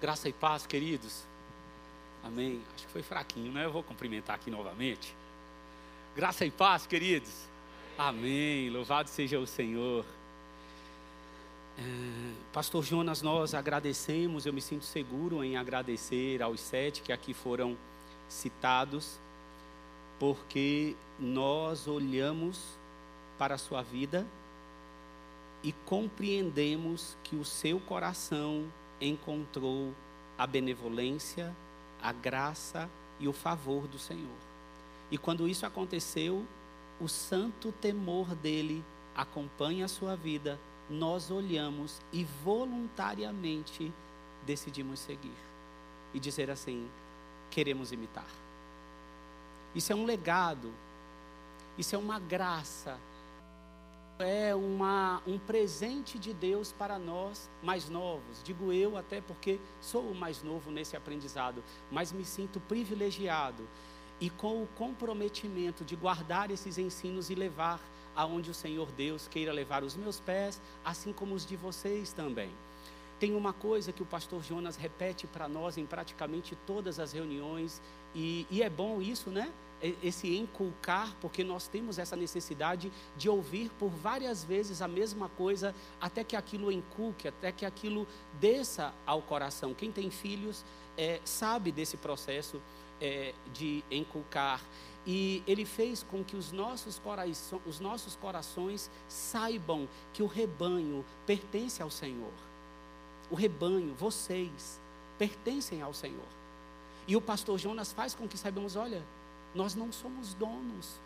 Graça e paz, queridos. Amém. Acho que foi fraquinho, né? Eu vou cumprimentar aqui novamente. Graça e paz, queridos. Amém. Louvado seja o Senhor. É, Pastor Jonas, nós agradecemos, eu me sinto seguro em agradecer aos sete que aqui foram citados, porque nós olhamos para a sua vida e compreendemos que o seu coração encontrou a benevolência, a graça e o favor do Senhor. E quando isso aconteceu, o santo temor dele acompanha a sua vida, nós olhamos e voluntariamente decidimos seguir e dizer assim: queremos imitar. Isso é um legado, isso é uma graça é uma, um presente de Deus para nós mais novos. Digo eu, até porque sou o mais novo nesse aprendizado, mas me sinto privilegiado e com o comprometimento de guardar esses ensinos e levar aonde o Senhor Deus queira levar os meus pés, assim como os de vocês também. Tem uma coisa que o pastor Jonas repete para nós em praticamente todas as reuniões, e, e é bom isso, né? Esse inculcar, porque nós temos essa necessidade de ouvir por várias vezes a mesma coisa, até que aquilo inculque, até que aquilo desça ao coração. Quem tem filhos é, sabe desse processo é, de inculcar. E ele fez com que os nossos, corações, os nossos corações saibam que o rebanho pertence ao Senhor. O rebanho, vocês, pertencem ao Senhor. E o pastor Jonas faz com que saibamos: olha, nós não somos donos.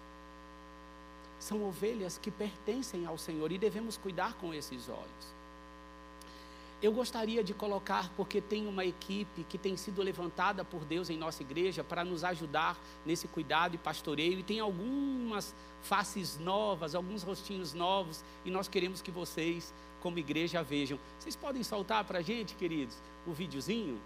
São ovelhas que pertencem ao Senhor e devemos cuidar com esses olhos. Eu gostaria de colocar, porque tem uma equipe que tem sido levantada por Deus em nossa igreja para nos ajudar nesse cuidado e pastoreio, e tem algumas faces novas, alguns rostinhos novos, e nós queremos que vocês, como igreja, vejam. Vocês podem soltar para a gente, queridos, o videozinho?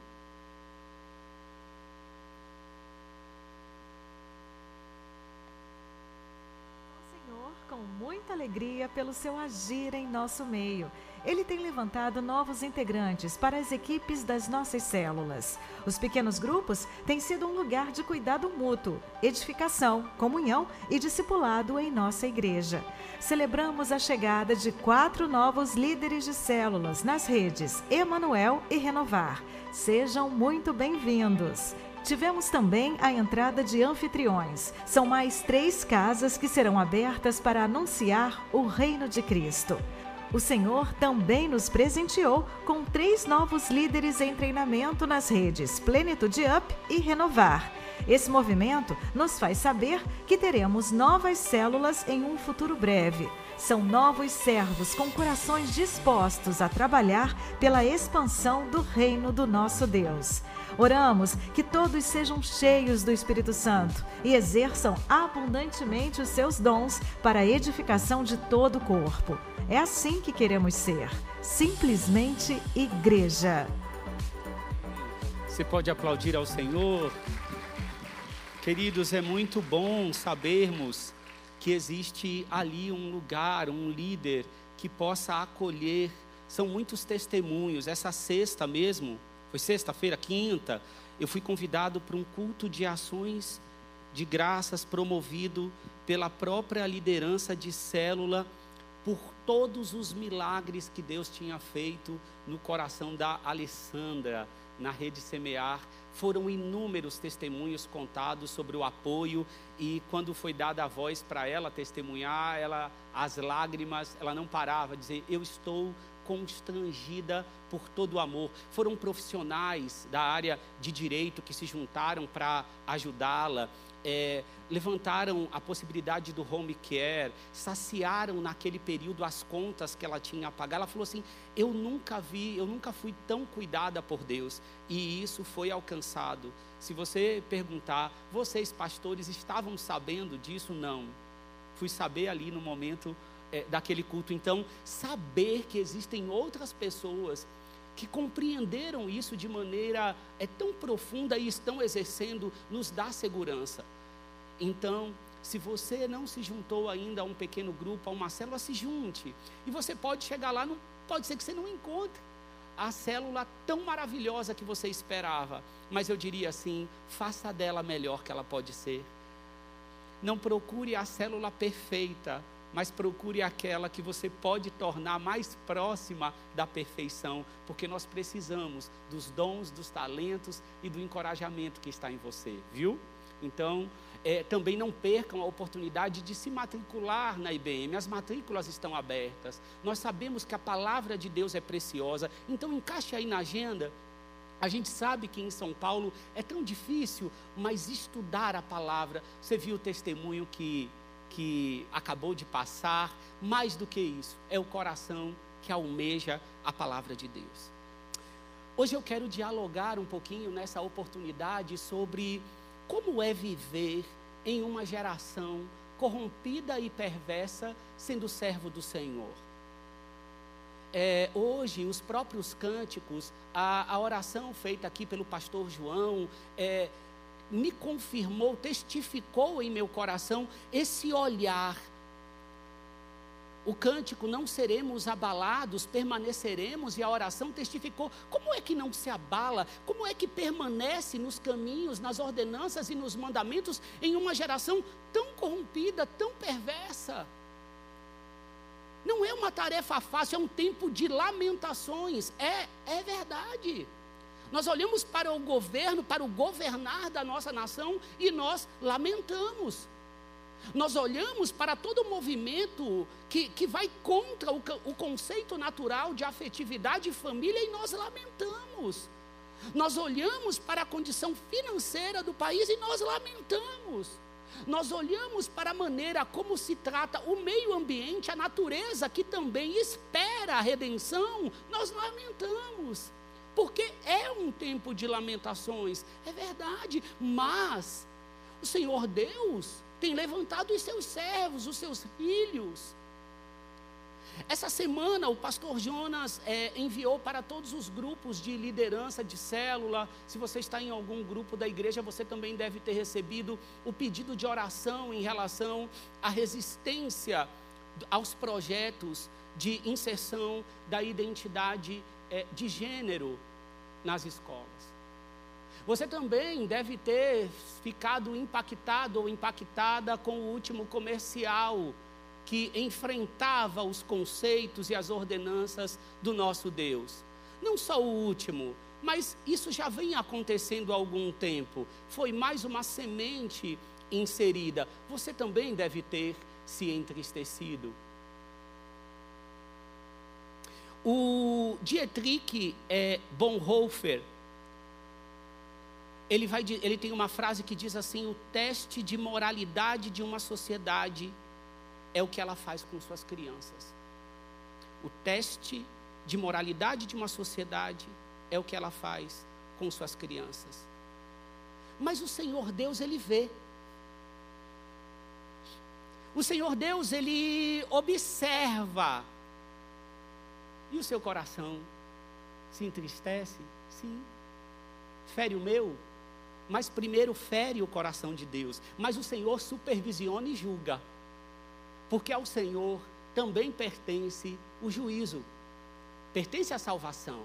Alegria pelo seu agir em nosso meio. Ele tem levantado novos integrantes para as equipes das nossas células. Os pequenos grupos têm sido um lugar de cuidado mútuo, edificação, comunhão e discipulado em nossa igreja. Celebramos a chegada de quatro novos líderes de células nas redes Emanuel e Renovar. Sejam muito bem-vindos. Tivemos também a entrada de anfitriões. São mais três casas que serão abertas para anunciar o reino de Cristo. O Senhor também nos presenteou com três novos líderes em treinamento nas redes Plenitude Up e Renovar. Esse movimento nos faz saber que teremos novas células em um futuro breve. São novos servos com corações dispostos a trabalhar pela expansão do reino do nosso Deus. Oramos que todos sejam cheios do Espírito Santo e exerçam abundantemente os seus dons para a edificação de todo o corpo. É assim que queremos ser, simplesmente igreja. Você pode aplaudir ao Senhor. Queridos, é muito bom sabermos que existe ali um lugar, um líder que possa acolher. São muitos testemunhos. Essa sexta mesmo, foi sexta-feira, quinta, eu fui convidado para um culto de ações de graças promovido pela própria liderança de célula por todos os milagres que Deus tinha feito no coração da Alessandra na rede Semear. Foram inúmeros testemunhos contados sobre o apoio e quando foi dada a voz para ela testemunhar, ela as lágrimas, ela não parava, dizer: "Eu estou constrangida por todo o amor. Foram profissionais da área de direito que se juntaram para ajudá-la. É, levantaram a possibilidade do home care, saciaram naquele período as contas que ela tinha a pagar. Ela falou assim: Eu nunca vi, eu nunca fui tão cuidada por Deus, e isso foi alcançado. Se você perguntar, vocês pastores estavam sabendo disso? Não. Fui saber ali no momento é, daquele culto. Então, saber que existem outras pessoas que compreenderam isso de maneira é, tão profunda e estão exercendo, nos dá segurança. Então, se você não se juntou ainda a um pequeno grupo, a uma célula, se junte. E você pode chegar lá, não, pode ser que você não encontre a célula tão maravilhosa que você esperava, mas eu diria assim: faça dela melhor que ela pode ser. Não procure a célula perfeita, mas procure aquela que você pode tornar mais próxima da perfeição, porque nós precisamos dos dons, dos talentos e do encorajamento que está em você, viu? Então, é, também não percam a oportunidade de se matricular na IBM. As matrículas estão abertas. Nós sabemos que a palavra de Deus é preciosa. Então, encaixe aí na agenda. A gente sabe que em São Paulo é tão difícil, mas estudar a palavra. Você viu o testemunho que, que acabou de passar. Mais do que isso, é o coração que almeja a palavra de Deus. Hoje eu quero dialogar um pouquinho nessa oportunidade sobre como é viver em uma geração corrompida e perversa, sendo servo do Senhor? É, hoje, os próprios cânticos, a, a, oração feita aqui pelo pastor João, é, me confirmou, testificou em meu coração esse olhar o cântico não seremos abalados, permaneceremos, e a oração testificou. Como é que não se abala? Como é que permanece nos caminhos, nas ordenanças e nos mandamentos em uma geração tão corrompida, tão perversa? Não é uma tarefa fácil, é um tempo de lamentações. É, é verdade. Nós olhamos para o governo, para o governar da nossa nação e nós lamentamos. Nós olhamos para todo o movimento que, que vai contra o, o conceito natural de afetividade e família e nós lamentamos. Nós olhamos para a condição financeira do país e nós lamentamos. Nós olhamos para a maneira como se trata o meio ambiente, a natureza que também espera a redenção, nós lamentamos. Porque é um tempo de lamentações, é verdade, mas o Senhor Deus tem levantado os seus servos, os seus filhos. Essa semana o pastor Jonas é, enviou para todos os grupos de liderança de célula. Se você está em algum grupo da igreja, você também deve ter recebido o pedido de oração em relação à resistência aos projetos de inserção da identidade é, de gênero nas escolas. Você também deve ter ficado impactado ou impactada com o último comercial que enfrentava os conceitos e as ordenanças do nosso Deus. Não só o último, mas isso já vem acontecendo há algum tempo. Foi mais uma semente inserida. Você também deve ter se entristecido. O Dietrich é, Bonhoeffer, ele, vai, ele tem uma frase que diz assim: o teste de moralidade de uma sociedade é o que ela faz com suas crianças. O teste de moralidade de uma sociedade é o que ela faz com suas crianças. Mas o Senhor Deus, ele vê. O Senhor Deus, ele observa. E o seu coração se entristece? Sim. Fere o meu? mas primeiro fere o coração de Deus. Mas o Senhor supervisiona e julga, porque ao Senhor também pertence o juízo, pertence a salvação,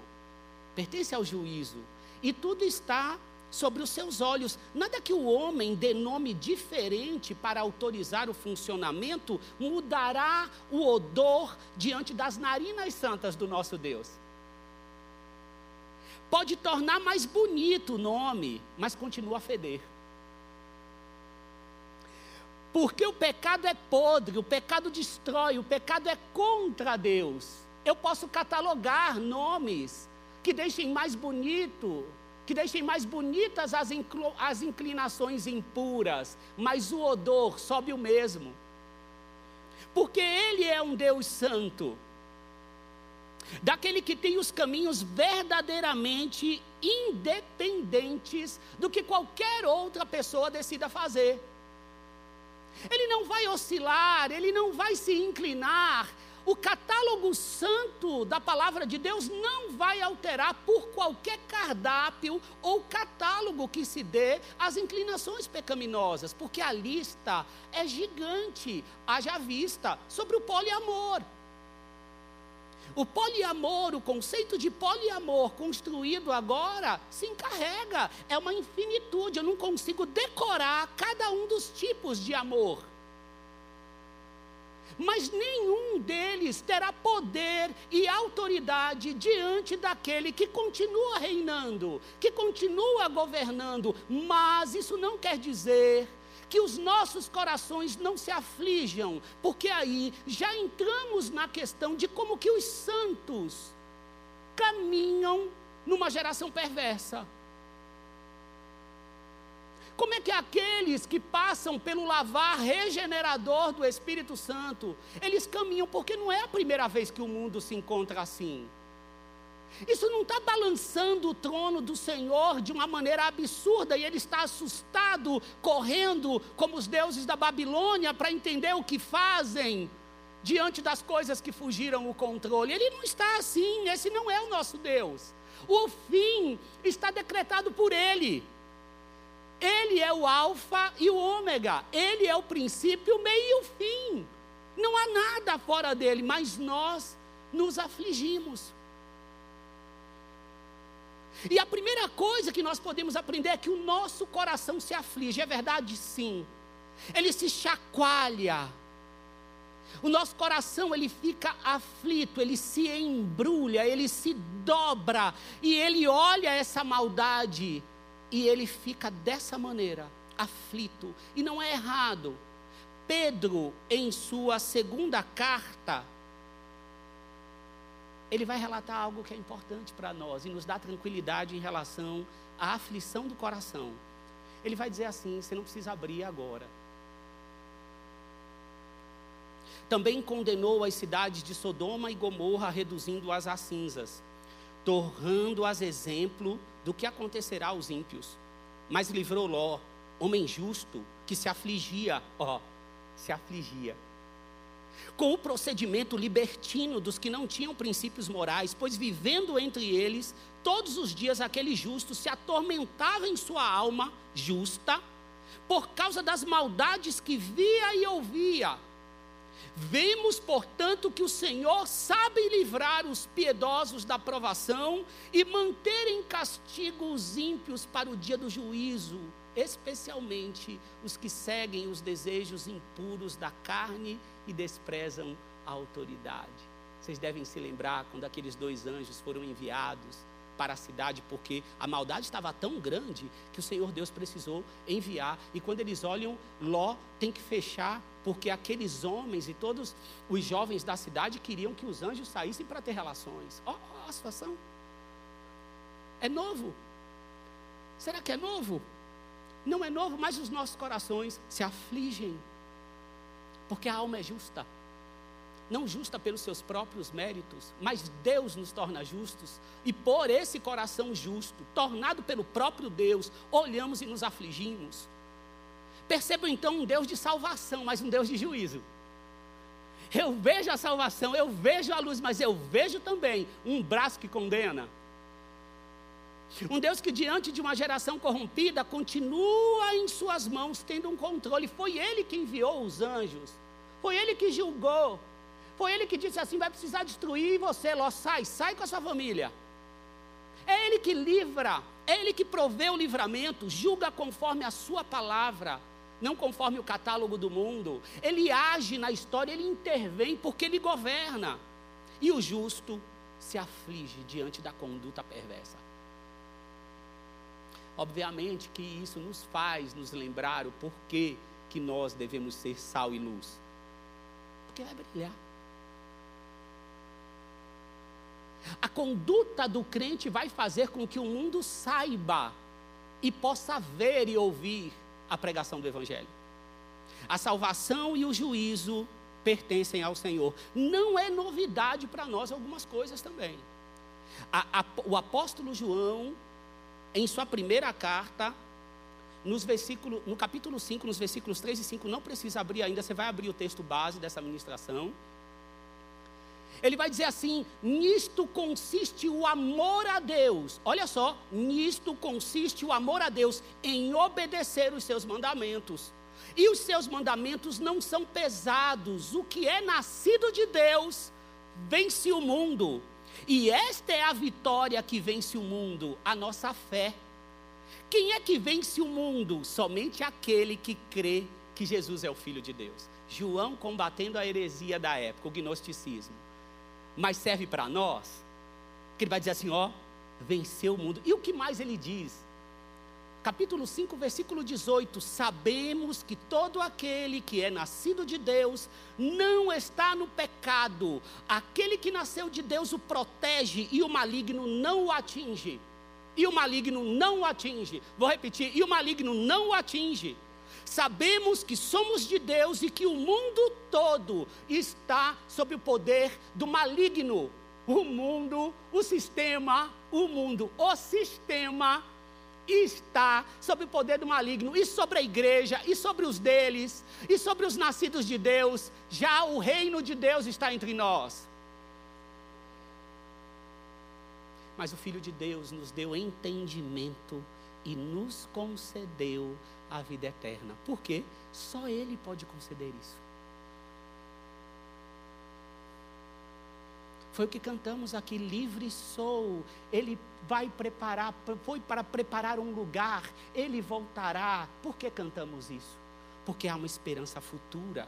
pertence ao juízo, e tudo está sobre os seus olhos. Nada que o homem dê nome diferente para autorizar o funcionamento mudará o odor diante das narinas santas do nosso Deus pode tornar mais bonito o nome, mas continua a feder. Porque o pecado é podre, o pecado destrói, o pecado é contra Deus. Eu posso catalogar nomes que deixem mais bonito, que deixem mais bonitas as, as inclinações impuras, mas o odor sobe o mesmo. Porque Ele é um Deus santo daquele que tem os caminhos verdadeiramente independentes do que qualquer outra pessoa decida fazer. Ele não vai oscilar, ele não vai se inclinar. O catálogo santo da palavra de Deus não vai alterar por qualquer cardápio ou catálogo que se dê às inclinações pecaminosas, porque a lista é gigante, haja vista, sobre o poliamor. O poliamor, o conceito de poliamor construído agora, se encarrega. É uma infinitude. Eu não consigo decorar cada um dos tipos de amor mas nenhum deles terá poder e autoridade diante daquele que continua reinando, que continua governando. Mas isso não quer dizer que os nossos corações não se aflijam, porque aí já entramos na questão de como que os santos caminham numa geração perversa. Como é que aqueles que passam pelo lavar regenerador do Espírito Santo, eles caminham, porque não é a primeira vez que o mundo se encontra assim. Isso não está balançando o trono do Senhor de uma maneira absurda e ele está assustado, correndo como os deuses da Babilônia para entender o que fazem diante das coisas que fugiram o controle. Ele não está assim, esse não é o nosso Deus. O fim está decretado por ele. Ele é o Alfa e o Ômega. Ele é o princípio, o meio e o fim. Não há nada fora dele, mas nós nos afligimos. E a primeira coisa que nós podemos aprender é que o nosso coração se aflige. É verdade? Sim. Ele se chacoalha. O nosso coração ele fica aflito, ele se embrulha, ele se dobra e ele olha essa maldade e ele fica dessa maneira, aflito. E não é errado. Pedro, em sua segunda carta, ele vai relatar algo que é importante para nós e nos dá tranquilidade em relação à aflição do coração. Ele vai dizer assim: você não precisa abrir agora. Também condenou as cidades de Sodoma e Gomorra, reduzindo-as a cinzas, tornando-as exemplo do que acontecerá aos ímpios. Mas livrou Ló, homem justo, que se afligia, ó, se afligia. Com o procedimento libertino dos que não tinham princípios morais, pois vivendo entre eles, todos os dias aquele justo se atormentava em sua alma justa, por causa das maldades que via e ouvia Vemos, portanto, que o Senhor sabe livrar os piedosos da provação e manter em castigo os ímpios para o dia do juízo, especialmente os que seguem os desejos impuros da carne e desprezam a autoridade. Vocês devem se lembrar quando aqueles dois anjos foram enviados para a cidade, porque a maldade estava tão grande que o Senhor Deus precisou enviar. E quando eles olham, Ló tem que fechar porque aqueles homens e todos os jovens da cidade queriam que os anjos saíssem para ter relações. Ó, oh, a situação. É novo. Será que é novo? Não é novo, mas os nossos corações se afligem. Porque a alma é justa. Não justa pelos seus próprios méritos, mas Deus nos torna justos. E por esse coração justo, tornado pelo próprio Deus, olhamos e nos afligimos. Percebam então um Deus de salvação, mas um Deus de juízo. Eu vejo a salvação, eu vejo a luz, mas eu vejo também um braço que condena. Um Deus que, diante de uma geração corrompida, continua em Suas mãos, tendo um controle. Foi Ele que enviou os anjos, foi Ele que julgou, foi Ele que disse assim: vai precisar destruir você, Ló, sai, sai com a sua família. É Ele que livra, é Ele que provê o livramento, julga conforme a Sua palavra não conforme o catálogo do mundo. Ele age na história, ele intervém porque ele governa. E o justo se aflige diante da conduta perversa. Obviamente que isso nos faz nos lembrar o porquê que nós devemos ser sal e luz. Porque vai brilhar. A conduta do crente vai fazer com que o mundo saiba e possa ver e ouvir a pregação do Evangelho. A salvação e o juízo pertencem ao Senhor. Não é novidade para nós algumas coisas também. A, a, o apóstolo João, em sua primeira carta, nos versículo, no capítulo 5, nos versículos 3 e 5, não precisa abrir ainda, você vai abrir o texto base dessa ministração. Ele vai dizer assim: nisto consiste o amor a Deus. Olha só, nisto consiste o amor a Deus, em obedecer os seus mandamentos. E os seus mandamentos não são pesados. O que é nascido de Deus vence o mundo. E esta é a vitória que vence o mundo, a nossa fé. Quem é que vence o mundo? Somente aquele que crê que Jesus é o Filho de Deus. João combatendo a heresia da época, o gnosticismo. Mas serve para nós, que ele vai dizer assim: ó, venceu o mundo. E o que mais ele diz? capítulo 5, versículo 18: Sabemos que todo aquele que é nascido de Deus não está no pecado, aquele que nasceu de Deus o protege e o maligno não o atinge. E o maligno não o atinge. Vou repetir: e o maligno não o atinge. Sabemos que somos de Deus e que o mundo todo está sob o poder do maligno. O mundo, o sistema, o mundo, o sistema está sob o poder do maligno, e sobre a igreja, e sobre os deles, e sobre os nascidos de Deus, já o reino de Deus está entre nós. Mas o Filho de Deus nos deu entendimento e nos concedeu a vida eterna. Por quê? Só Ele pode conceder isso. Foi o que cantamos aqui, livre sou. Ele vai preparar, foi para preparar um lugar, ele voltará. Por que cantamos isso? Porque há uma esperança futura.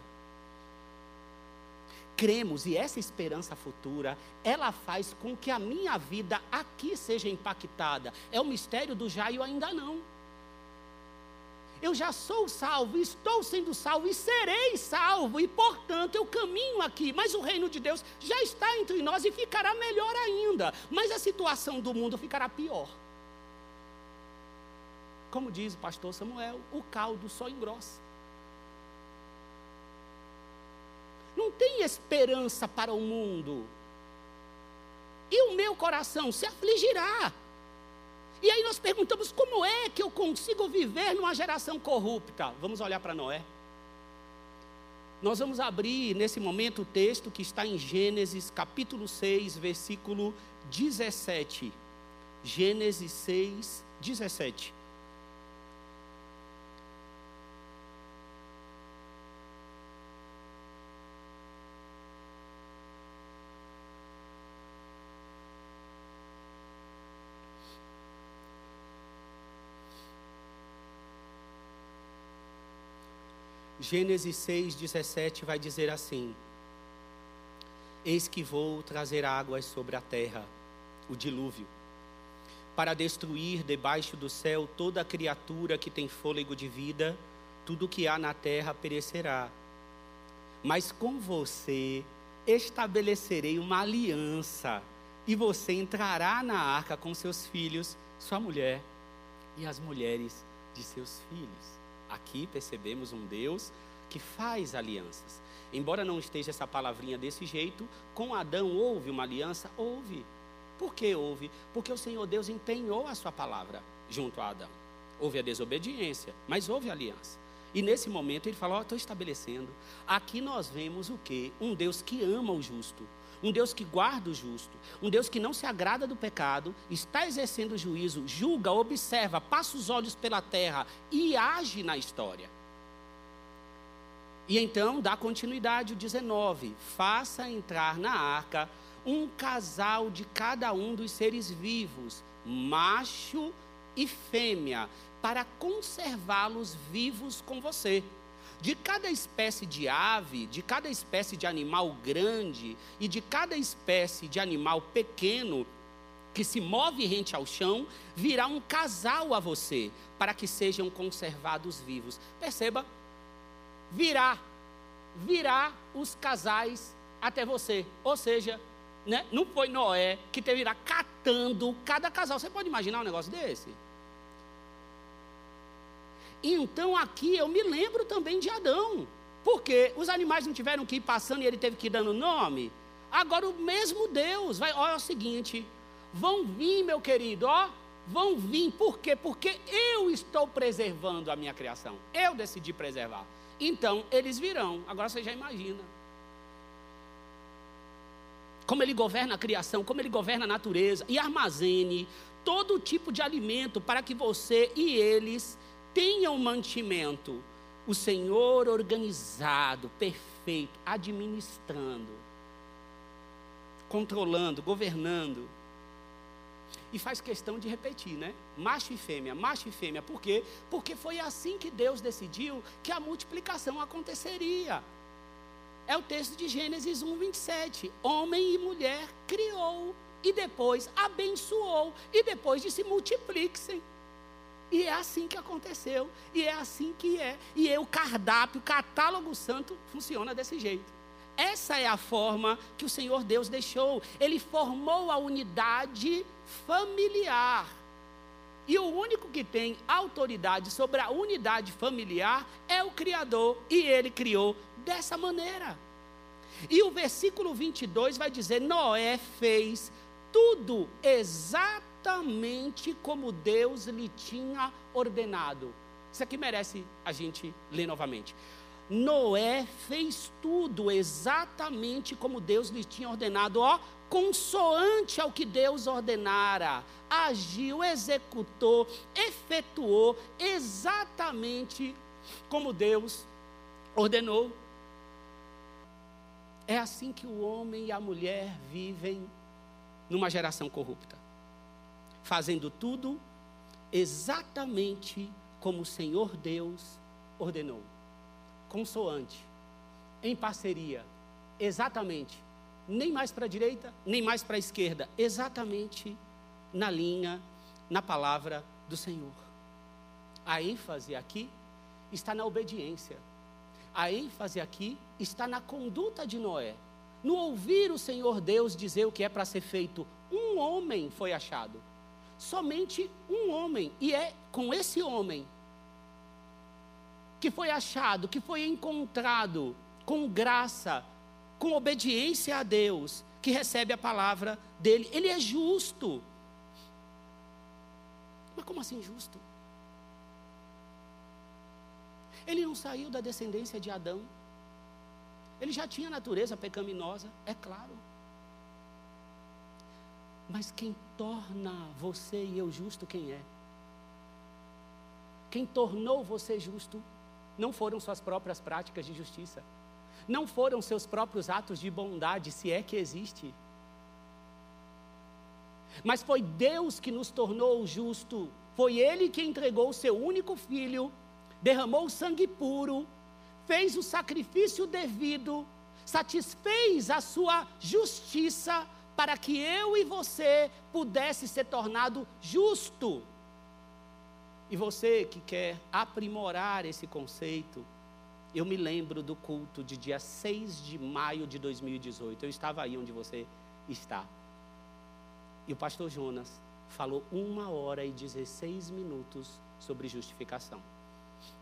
Cremos e essa esperança futura, ela faz com que a minha vida aqui seja impactada. É o mistério do já e ainda não eu já sou salvo, estou sendo salvo e serei salvo, e portanto eu caminho aqui. Mas o reino de Deus já está entre nós e ficará melhor ainda. Mas a situação do mundo ficará pior. Como diz o pastor Samuel, o caldo só engrossa. Não tem esperança para o mundo. E o meu coração se afligirá e aí nós perguntamos: como é que eu consigo viver numa geração corrupta? Vamos olhar para Noé. Nós vamos abrir nesse momento o texto que está em Gênesis capítulo 6, versículo 17. Gênesis 6, 17. Gênesis 6, 17 vai dizer assim: Eis que vou trazer águas sobre a terra, o dilúvio, para destruir debaixo do céu toda criatura que tem fôlego de vida, tudo que há na terra perecerá. Mas com você estabelecerei uma aliança, e você entrará na arca com seus filhos, sua mulher e as mulheres de seus filhos. Aqui percebemos um Deus que faz alianças. Embora não esteja essa palavrinha desse jeito, com Adão houve uma aliança? Houve. Por que houve? Porque o Senhor Deus empenhou a sua palavra junto a Adão. Houve a desobediência, mas houve aliança. E nesse momento ele falou: oh, estou estabelecendo. Aqui nós vemos o que? Um Deus que ama o justo um Deus que guarda o justo, um Deus que não se agrada do pecado, está exercendo o juízo, julga, observa, passa os olhos pela terra e age na história. E então dá continuidade o 19: faça entrar na arca um casal de cada um dos seres vivos, macho e fêmea, para conservá-los vivos com você. De cada espécie de ave, de cada espécie de animal grande e de cada espécie de animal pequeno que se move rente ao chão, virá um casal a você, para que sejam conservados vivos. Perceba, virá, virá os casais até você. Ou seja, né, não foi Noé que teve irá catando cada casal. Você pode imaginar um negócio desse? Então aqui eu me lembro também de Adão. Porque os animais não tiveram que ir passando e ele teve que ir dando nome. Agora o mesmo Deus vai, olha o seguinte, vão vir, meu querido, ó, vão vir. Por quê? Porque eu estou preservando a minha criação. Eu decidi preservar. Então eles virão. Agora você já imagina. Como ele governa a criação, como ele governa a natureza e armazene todo tipo de alimento para que você e eles tenham mantimento. O Senhor organizado, perfeito, administrando. controlando, governando. E faz questão de repetir, né? Macho e fêmea, macho e fêmea. Por quê? Porque foi assim que Deus decidiu que a multiplicação aconteceria. É o texto de Gênesis 1, 27. Homem e mulher criou, e depois abençoou, e depois disse: multipliquem. E é assim que aconteceu, e é assim que é. E é o cardápio, o catálogo santo funciona desse jeito. Essa é a forma que o Senhor Deus deixou. Ele formou a unidade familiar. E o único que tem autoridade sobre a unidade familiar é o Criador. E ele criou dessa maneira. E o versículo 22 vai dizer: Noé fez tudo exatamente como Deus lhe tinha ordenado. Isso aqui merece a gente ler novamente. Noé fez tudo exatamente como Deus lhe tinha ordenado, ó, consoante ao que Deus ordenara. Agiu, executou, efetuou exatamente como Deus ordenou. É assim que o homem e a mulher vivem numa geração corrupta, fazendo tudo exatamente como o Senhor Deus ordenou consoante, em parceria, exatamente, nem mais para a direita, nem mais para a esquerda, exatamente na linha, na palavra do Senhor. A ênfase aqui está na obediência. A ênfase aqui está na conduta de Noé. No ouvir o Senhor Deus dizer o que é para ser feito, um homem foi achado. Somente um homem. E é com esse homem que foi achado, que foi encontrado com graça, com obediência a Deus, que recebe a palavra dele. Ele é justo. Mas como assim justo? Ele não saiu da descendência de Adão. Ele já tinha natureza pecaminosa, é claro. Mas quem torna você e eu justo, quem é? Quem tornou você justo não foram suas próprias práticas de justiça, não foram seus próprios atos de bondade, se é que existe. Mas foi Deus que nos tornou justo, foi Ele que entregou o seu único filho, derramou sangue puro, fez o sacrifício devido, satisfez a sua justiça para que eu e você pudesse ser tornado justo. E você que quer aprimorar esse conceito, eu me lembro do culto de dia 6 de maio de 2018. Eu estava aí onde você está. E o pastor Jonas falou uma hora e 16 minutos sobre justificação.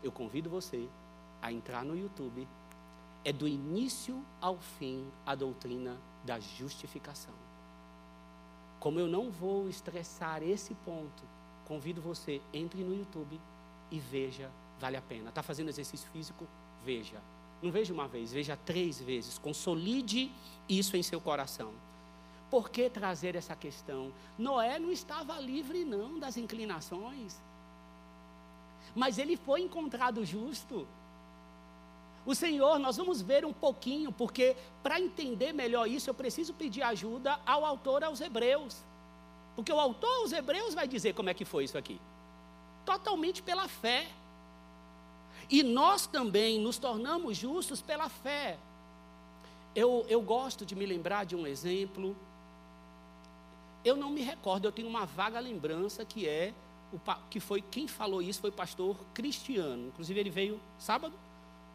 Eu convido você a entrar no YouTube. É do início ao fim a doutrina da justificação. Como eu não vou estressar esse ponto, convido você, entre no YouTube e veja, vale a pena. Está fazendo exercício físico? Veja. Não veja uma vez, veja três vezes. Consolide isso em seu coração. Por que trazer essa questão? Noé não estava livre, não, das inclinações. Mas ele foi encontrado justo. O Senhor, nós vamos ver um pouquinho, porque para entender melhor isso, eu preciso pedir ajuda ao autor aos Hebreus. Porque o autor aos Hebreus vai dizer como é que foi isso aqui. Totalmente pela fé. E nós também nos tornamos justos pela fé. Eu, eu gosto de me lembrar de um exemplo. Eu não me recordo, eu tenho uma vaga lembrança que é que foi quem falou isso foi o pastor Cristiano. Inclusive ele veio sábado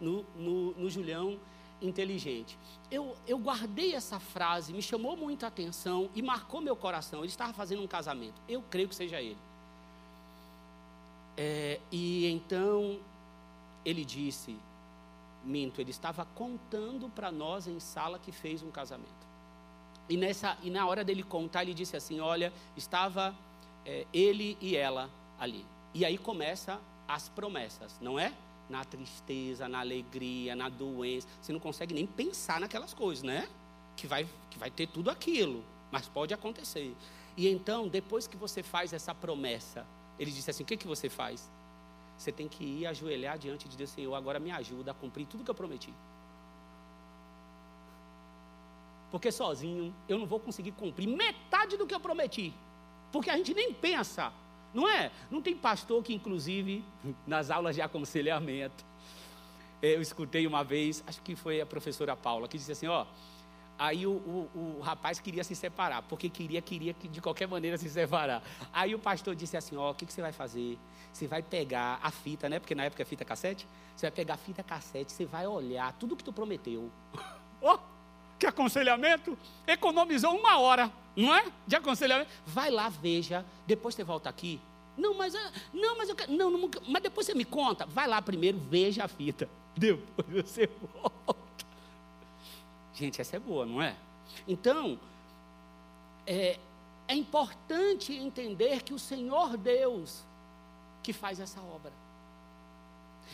no, no, no Julião inteligente. Eu, eu guardei essa frase, me chamou muito a atenção e marcou meu coração. Ele estava fazendo um casamento. Eu creio que seja ele. É, e então ele disse, minto, ele estava contando para nós em sala que fez um casamento. E, nessa, e na hora dele contar, ele disse assim: Olha, estava é, ele e ela ali. E aí começa as promessas, não é? Na tristeza, na alegria, na doença. Você não consegue nem pensar naquelas coisas, né? Que vai, que vai ter tudo aquilo, mas pode acontecer. E então, depois que você faz essa promessa, ele disse assim: o que, que você faz? Você tem que ir ajoelhar diante de Deus, Senhor, agora me ajuda a cumprir tudo que eu prometi. porque sozinho eu não vou conseguir cumprir metade do que eu prometi. Porque a gente nem pensa, não é? Não tem pastor que, inclusive, nas aulas de aconselhamento, eu escutei uma vez, acho que foi a professora Paula, que disse assim: ó, Aí o, o, o, rapaz queria se separar, porque queria, queria de qualquer maneira se separar. Aí o pastor disse assim: Ó, o que, que, você vai fazer? Você vai pegar a fita, né? Porque na época é fita cassete. Você vai pegar a fita cassete, você vai olhar tudo que tu prometeu. Oh, que aconselhamento! Economizou uma hora, não é? De aconselhamento. Vai lá, veja, depois você volta aqui. Não, mas, ah, não, mas eu quero, não, não, mas depois você me conta. Vai lá primeiro, veja a fita. Depois você volta. Gente, essa é boa, não é? Então, é, é importante entender que o Senhor Deus que faz essa obra.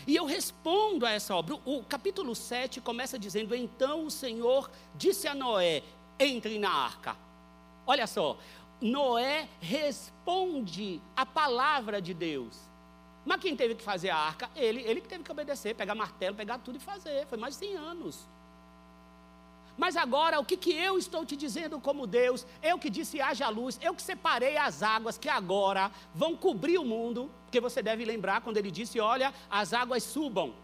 E eu respondo a essa obra. O, capítulo 7 começa dizendo: Então o Senhor disse a Noé: entre na arca. Olha só, Noé responde a palavra de Deus. Mas quem teve que fazer a arca? Ele, ele que teve que obedecer, pegar martelo, pegar tudo e fazer. Foi mais de 100 anos. Mas agora, o que, que eu estou te dizendo como Deus? Eu que disse haja luz, eu que separei as águas que agora vão cobrir o mundo, porque você deve lembrar quando ele disse: Olha, as águas subam,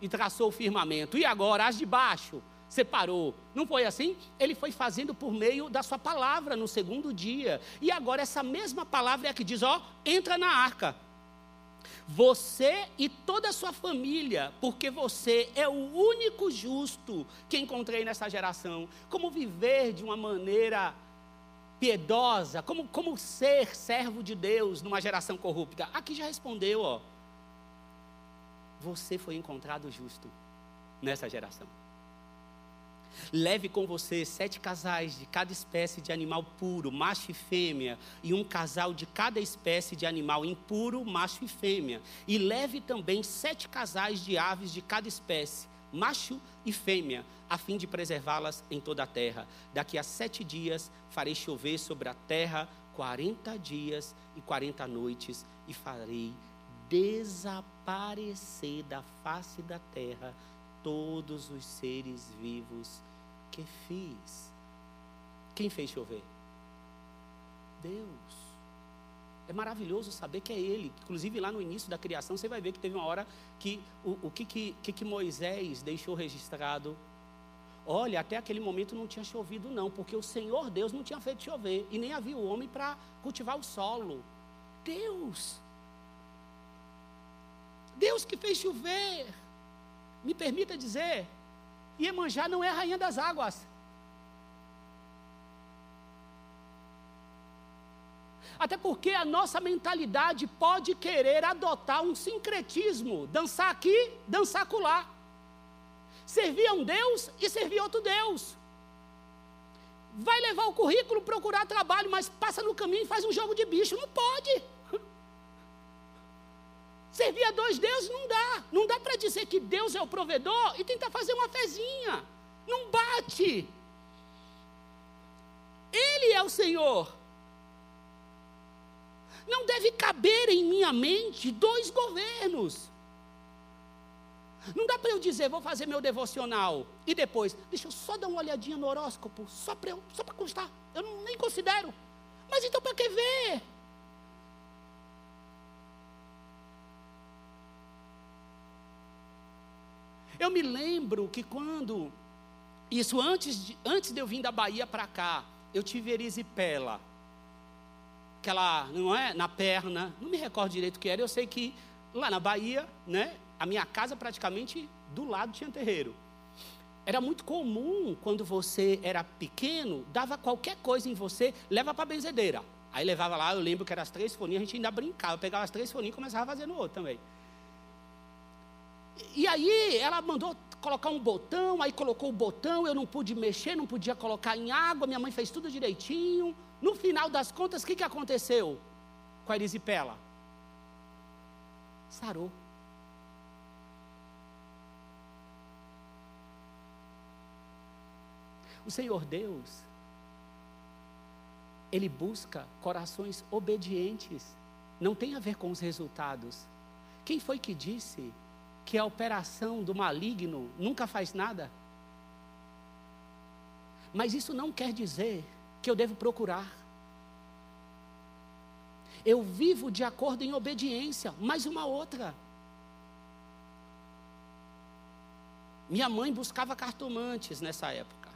e traçou o firmamento, e agora as de baixo separou. Não foi assim? Ele foi fazendo por meio da sua palavra no segundo dia. E agora essa mesma palavra é a que diz: Ó, entra na arca. Você e toda a sua família, porque você é o único justo que encontrei nessa geração. Como viver de uma maneira piedosa, como, como ser servo de Deus numa geração corrupta? Aqui já respondeu, ó. Você foi encontrado justo nessa geração. Leve com você sete casais de cada espécie de animal puro, macho e fêmea, e um casal de cada espécie de animal impuro, macho e fêmea. E leve também sete casais de aves de cada espécie, macho e fêmea, a fim de preservá-las em toda a terra. Daqui a sete dias farei chover sobre a terra quarenta dias e quarenta noites, e farei desaparecer da face da terra todos os seres vivos que fiz. Quem fez chover? Deus. É maravilhoso saber que é Ele. Inclusive, lá no início da criação, você vai ver que teve uma hora que o, o que, que, que Moisés deixou registrado. Olha, até aquele momento não tinha chovido, não, porque o Senhor Deus não tinha feito chover, e nem havia o homem para cultivar o solo. Deus. Deus que fez chover me permita dizer, Iemanjá não é a rainha das águas. Até porque a nossa mentalidade pode querer adotar um sincretismo, dançar aqui, dançar acolá. Servir a um Deus e servir outro Deus. Vai levar o currículo, procurar trabalho, mas passa no caminho e faz um jogo de bicho. Não pode. Servir a dois deuses não dá. Não dá para dizer que Deus é o provedor e tentar fazer uma fezinha. Não bate. Ele é o Senhor. Não deve caber em minha mente dois governos. Não dá para eu dizer, vou fazer meu devocional e depois, deixa eu só dar uma olhadinha no horóscopo, só para constar. Eu não, nem considero. Mas então para que ver? Eu me lembro que quando, isso antes de, antes de eu vir da Bahia para cá, eu tive erisipela. Aquela, não é? Na perna, não me recordo direito o que era, eu sei que lá na Bahia, né? A minha casa praticamente do lado tinha terreiro. Era muito comum quando você era pequeno, dava qualquer coisa em você, leva para a benzedeira. Aí levava lá, eu lembro que eram as três folhinhas, a gente ainda brincava, eu pegava as três folhinhas e começava a fazer no outro também. E aí ela mandou colocar um botão, aí colocou o botão, eu não pude mexer, não podia colocar em água, minha mãe fez tudo direitinho. No final das contas, o que, que aconteceu com a erisipela? Sarou. O Senhor Deus, Ele busca corações obedientes. Não tem a ver com os resultados. Quem foi que disse que a operação do maligno nunca faz nada? Mas isso não quer dizer que eu devo procurar. Eu vivo de acordo em obediência, mais uma outra. Minha mãe buscava cartomantes nessa época.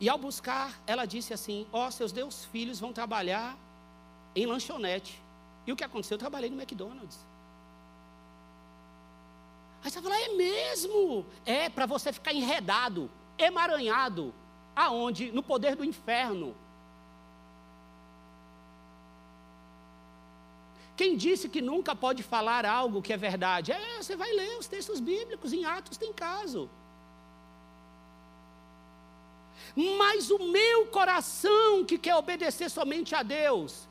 E ao buscar, ela disse assim: Ó, oh, seus dois filhos vão trabalhar em lanchonete. E o que aconteceu? Eu trabalhei no McDonald's. Aí você fala: é mesmo? É para você ficar enredado, emaranhado. Aonde? No poder do inferno. Quem disse que nunca pode falar algo que é verdade? É, você vai ler os textos bíblicos, em Atos tem caso. Mas o meu coração que quer obedecer somente a Deus,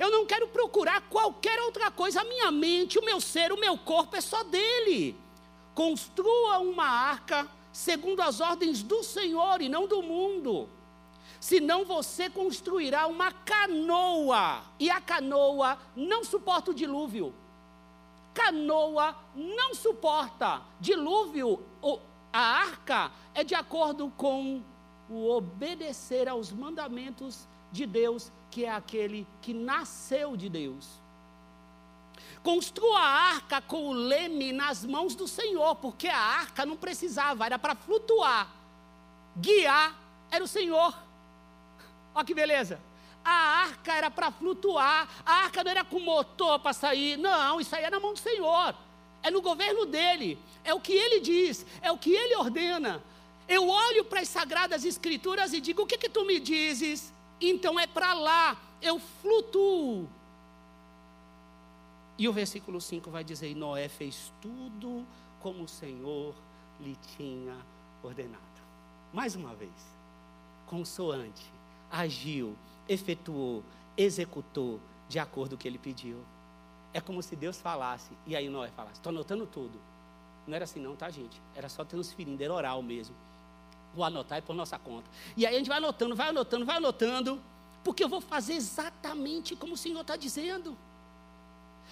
eu não quero procurar qualquer outra coisa. A minha mente, o meu ser, o meu corpo é só dele. Construa uma arca segundo as ordens do Senhor e não do mundo senão você construirá uma canoa, e a canoa não suporta o dilúvio. Canoa não suporta dilúvio, a arca é de acordo com o obedecer aos mandamentos de Deus, que é aquele que nasceu de Deus. Construa a arca com o leme nas mãos do Senhor, porque a arca não precisava, era para flutuar. Guiar era o Senhor. Olha que beleza. A arca era para flutuar, a arca não era com motor para sair, não, isso aí é na mão do Senhor, é no governo dele, é o que ele diz, é o que ele ordena. Eu olho para as sagradas escrituras e digo: o que, que tu me dizes? Então é para lá, eu flutuo. E o versículo 5 vai dizer: Noé fez tudo como o Senhor lhe tinha ordenado. Mais uma vez, consoante agiu, efetuou, executou de acordo com o que ele pediu. É como se Deus falasse, e aí Noé falasse: estou anotando tudo. Não era assim, não, tá, gente? Era só transferindo, era oral mesmo. Vou anotar e por nossa conta. E aí a gente vai anotando, vai anotando, vai anotando, porque eu vou fazer exatamente como o Senhor está dizendo.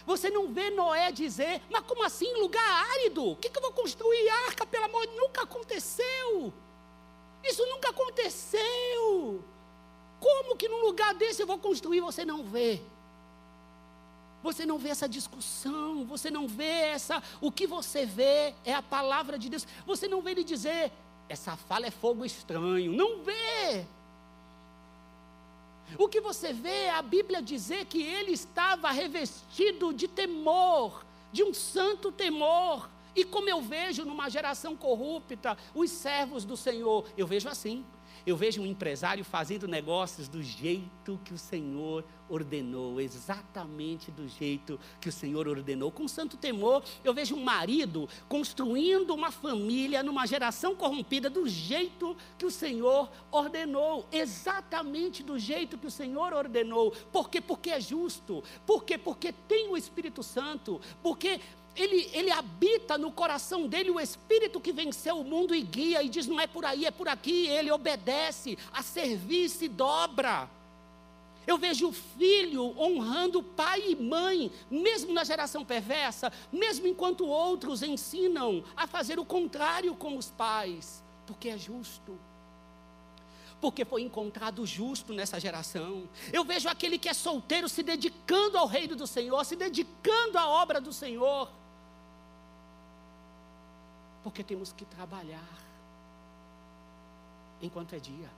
Você não vê Noé dizer, mas como assim, lugar árido? O que, que eu vou construir arca? Pelo amor, nunca aconteceu. Isso nunca aconteceu. Como que num lugar desse eu vou construir? Você não vê. Você não vê essa discussão, você não vê essa. O que você vê é a palavra de Deus. Você não vê ele dizer, essa fala é fogo estranho. Não vê. O que você vê é a Bíblia dizer que ele estava revestido de temor, de um santo temor. E como eu vejo numa geração corrupta os servos do Senhor, eu vejo assim. Eu vejo um empresário fazendo negócios do jeito que o Senhor ordenou, exatamente do jeito que o Senhor ordenou, com santo temor. Eu vejo um marido construindo uma família numa geração corrompida do jeito que o Senhor ordenou, exatamente do jeito que o Senhor ordenou. Por quê? Porque é justo. Por quê? Porque tem o Espírito Santo. Porque ele, ele habita no coração dele o Espírito que venceu o mundo e guia e diz: não é por aí, é por aqui. Ele obedece, a servir se dobra. Eu vejo o filho honrando pai e mãe, mesmo na geração perversa, mesmo enquanto outros ensinam a fazer o contrário com os pais, porque é justo. Porque foi encontrado justo nessa geração. Eu vejo aquele que é solteiro se dedicando ao reino do Senhor, se dedicando à obra do Senhor. Porque temos que trabalhar enquanto é dia.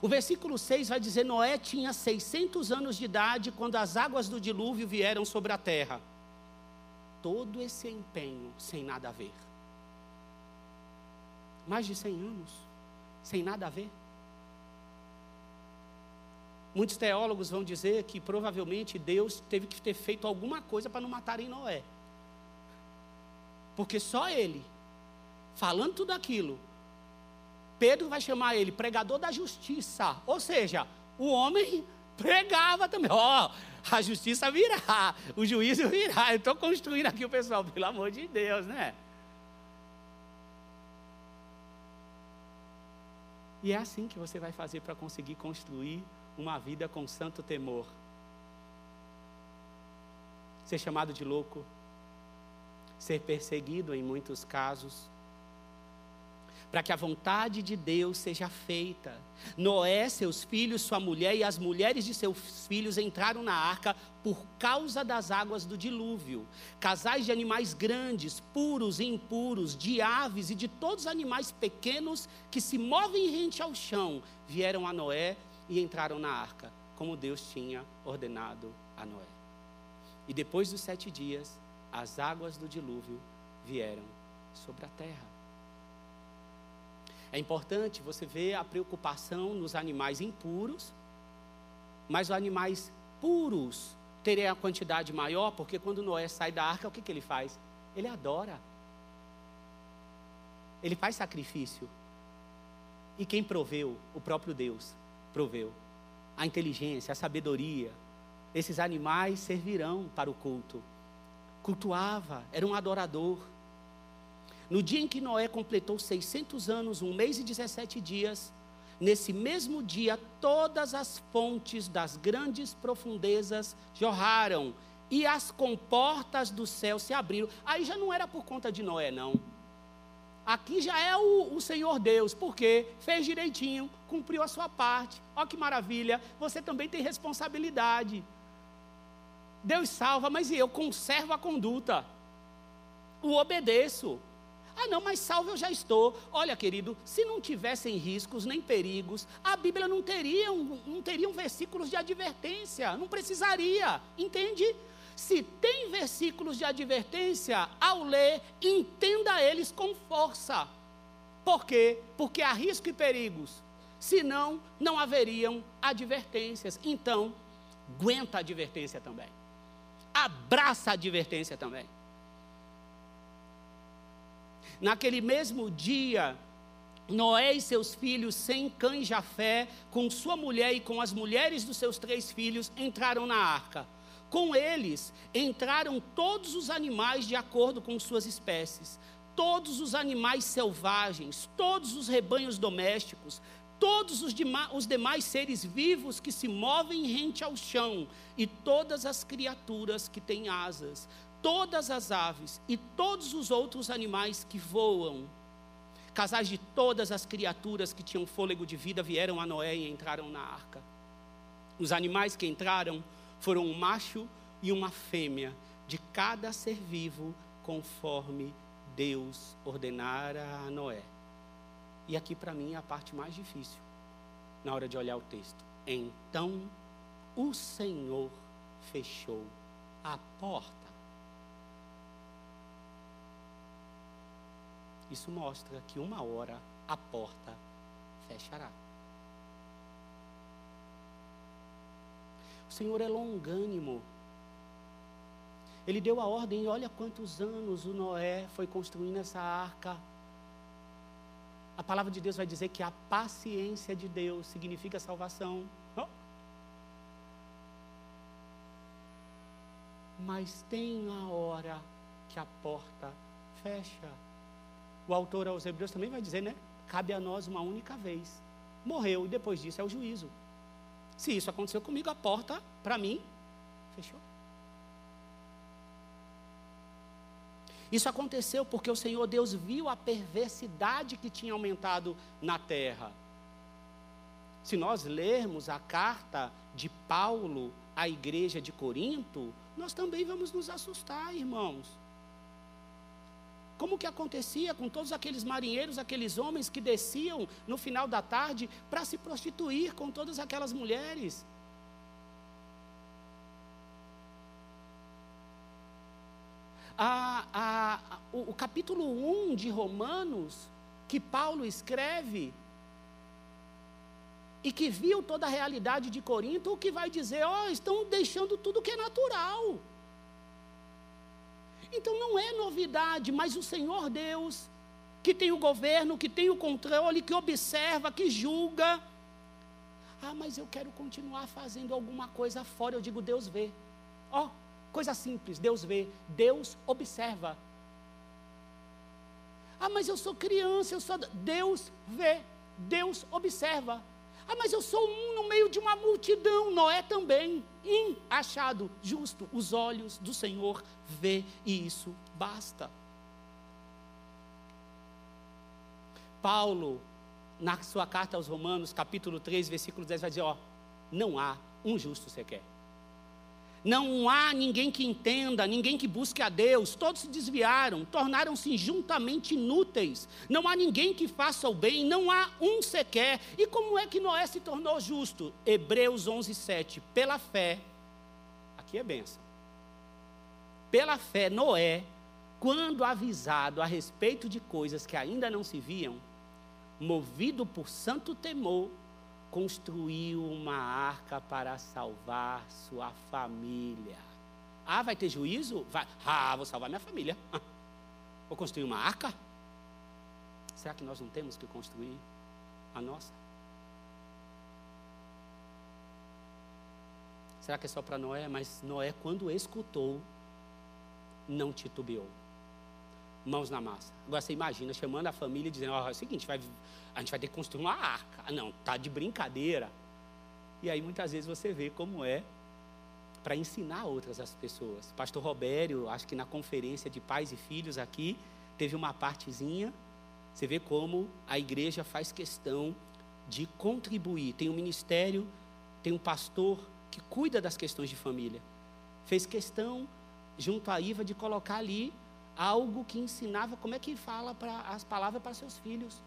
O versículo 6 vai dizer: Noé tinha 600 anos de idade quando as águas do dilúvio vieram sobre a terra. Todo esse empenho sem nada a ver. Mais de 100 anos, sem nada a ver. Muitos teólogos vão dizer que provavelmente Deus teve que ter feito alguma coisa para não matarem Noé. Porque só ele, falando tudo aquilo, Pedro vai chamar ele pregador da justiça. Ou seja, o homem pregava também. Ó, oh, a justiça virá, o juízo virá. Eu estou construindo aqui o pessoal, pelo amor de Deus, né? E é assim que você vai fazer para conseguir construir uma vida com santo temor. Ser chamado de louco, ser perseguido em muitos casos, para que a vontade de Deus seja feita. Noé, seus filhos, sua mulher e as mulheres de seus filhos entraram na arca por causa das águas do dilúvio. Casais de animais grandes, puros e impuros, de aves e de todos os animais pequenos que se movem rente ao chão, vieram a Noé e entraram na arca, como Deus tinha ordenado a Noé. E depois dos sete dias, as águas do dilúvio vieram sobre a terra. É importante você ver a preocupação nos animais impuros, mas os animais puros terem a quantidade maior, porque quando Noé sai da arca, o que, que ele faz? Ele adora. Ele faz sacrifício. E quem proveu? O próprio Deus proveu. A inteligência, a sabedoria. Esses animais servirão para o culto. Cultuava, era um adorador. No dia em que Noé completou 600 anos, um mês e 17 dias, nesse mesmo dia, todas as fontes das grandes profundezas jorraram e as comportas do céu se abriram. Aí já não era por conta de Noé, não. Aqui já é o, o, Senhor Deus, porque fez direitinho, cumpriu a sua parte. Olha que maravilha, você também tem responsabilidade. Deus salva, mas eu conservo a conduta, o obedeço. Ah, não, mas salvo eu já estou. Olha, querido, se não tivessem riscos nem perigos, a Bíblia não teria, não teriam versículos de advertência, não precisaria, entende? Se tem versículos de advertência, ao ler, entenda eles com força. Por quê? Porque há risco e perigos. Senão, não haveriam advertências. Então, aguenta a advertência também. Abraça a advertência também. Naquele mesmo dia, Noé e seus filhos, sem Cã e Jafé, com sua mulher e com as mulheres dos seus três filhos, entraram na arca. Com eles entraram todos os animais de acordo com suas espécies, todos os animais selvagens, todos os rebanhos domésticos, todos os, os demais seres vivos que se movem rente ao chão, e todas as criaturas que têm asas, todas as aves e todos os outros animais que voam. Casais de todas as criaturas que tinham fôlego de vida vieram a Noé e entraram na arca. Os animais que entraram foram um macho e uma fêmea de cada ser vivo, conforme Deus ordenara a Noé. E aqui para mim é a parte mais difícil, na hora de olhar o texto. Então o Senhor fechou a porta. Isso mostra que uma hora a porta fechará. O Senhor é longânimo. Ele deu a ordem, olha quantos anos o Noé foi construindo essa arca. A palavra de Deus vai dizer que a paciência de Deus significa salvação. Oh. Mas tem a hora que a porta fecha o autor aos Hebreus também vai dizer, né? Cabe a nós uma única vez. Morreu e depois disso é o juízo. Se isso aconteceu comigo, a porta, para mim, fechou. Isso aconteceu porque o Senhor Deus viu a perversidade que tinha aumentado na terra. Se nós lermos a carta de Paulo à igreja de Corinto, nós também vamos nos assustar, irmãos. Como que acontecia com todos aqueles marinheiros, aqueles homens que desciam no final da tarde para se prostituir com todas aquelas mulheres? A, a, a, o, o capítulo 1 de Romanos, que Paulo escreve, e que viu toda a realidade de Corinto, o que vai dizer, ó, oh, estão deixando tudo que é natural. Então não é novidade, mas o Senhor Deus, que tem o governo, que tem o controle, que observa, que julga. Ah, mas eu quero continuar fazendo alguma coisa fora. Eu digo, Deus vê. Ó, oh, coisa simples, Deus vê. Deus observa. Ah, mas eu sou criança, eu sou. Deus vê. Deus observa. Ah, mas eu sou um no meio de uma multidão. Noé também. Um achado justo. Os olhos do Senhor vê e isso basta. Paulo, na sua carta aos Romanos, capítulo 3, versículo 10, vai dizer: Ó, não há um justo sequer. Não há ninguém que entenda, ninguém que busque a Deus. Todos se desviaram, tornaram-se juntamente inúteis. Não há ninguém que faça o bem, não há um sequer. E como é que Noé se tornou justo? Hebreus 11, 7. Pela fé, aqui é benção. Pela fé, Noé, quando avisado a respeito de coisas que ainda não se viam, movido por santo temor, construiu uma arca para salvar sua família. Ah, vai ter juízo? Vai. Ah, vou salvar minha família. Vou construir uma arca? Será que nós não temos que construir a nossa? Será que é só para Noé? Mas Noé, quando escutou, não titubeou. Mãos na massa. Agora você imagina chamando a família e dizendo: oh, é o seguinte, vai, a gente vai ter que construir uma arca. Ah, não, tá de brincadeira. E aí muitas vezes você vê como é para ensinar outras as pessoas. Pastor Robério, acho que na conferência de pais e filhos aqui, teve uma partezinha. Você vê como a igreja faz questão de contribuir. Tem um ministério, tem um pastor que cuida das questões de família. Fez questão, junto à IVA, de colocar ali algo que ensinava como é que fala pra, as palavras para seus filhos.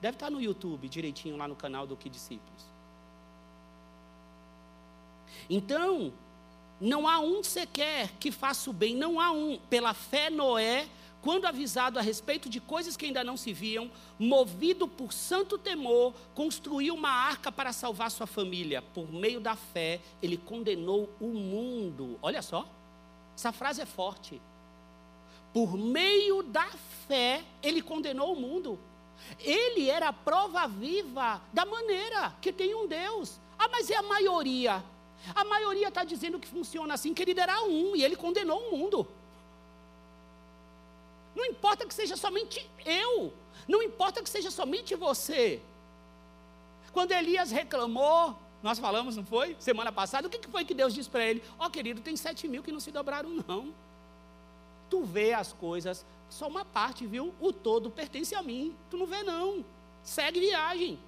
Deve estar no YouTube direitinho lá no canal do Que Discípulos. Então, não há um sequer que faça o bem, não há um. Pela fé, Noé, quando avisado a respeito de coisas que ainda não se viam, movido por santo temor, construiu uma arca para salvar sua família. Por meio da fé, ele condenou o mundo. Olha só, essa frase é forte. Por meio da fé, ele condenou o mundo. Ele era a prova viva da maneira que tem um Deus. Ah, mas é a maioria. A maioria está dizendo que funciona assim, que ele dará um, e ele condenou o mundo. Não importa que seja somente eu, não importa que seja somente você. Quando Elias reclamou, nós falamos, não foi? Semana passada, o que foi que Deus disse para ele? Ó oh, querido, tem sete mil que não se dobraram, não. Tu vê as coisas só uma parte, viu? O todo pertence a mim. Tu não vê, não. Segue viagem.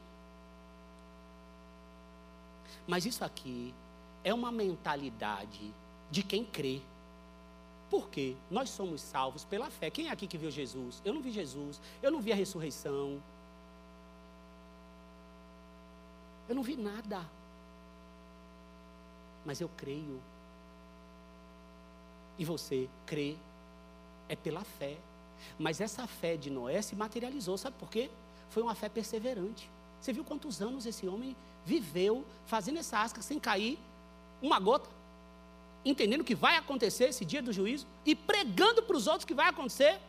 Mas isso aqui é uma mentalidade de quem crê. Por quê? Nós somos salvos pela fé. Quem é aqui que viu Jesus? Eu não vi Jesus. Eu não vi a ressurreição. Eu não vi nada. Mas eu creio. E você crê. É pela fé. Mas essa fé de Noé se materializou, sabe por quê? Foi uma fé perseverante. Você viu quantos anos esse homem viveu fazendo essa asca sem cair uma gota? Entendendo que vai acontecer esse dia do juízo e pregando para os outros que vai acontecer?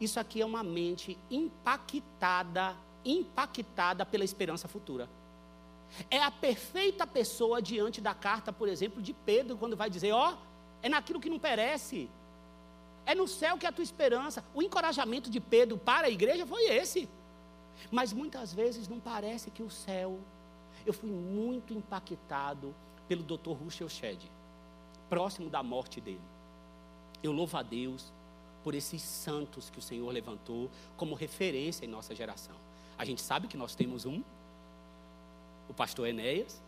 Isso aqui é uma mente impactada, impactada pela esperança futura. É a perfeita pessoa diante da carta, por exemplo, de Pedro, quando vai dizer: Ó, oh, é naquilo que não perece, é no céu que é a tua esperança. O encorajamento de Pedro para a igreja foi esse. Mas muitas vezes não parece que o céu. Eu fui muito impactado pelo Dr. Russell Shedd, próximo da morte dele. Eu louvo a Deus por esses santos que o Senhor levantou como referência em nossa geração. A gente sabe que nós temos um, o pastor Enéas,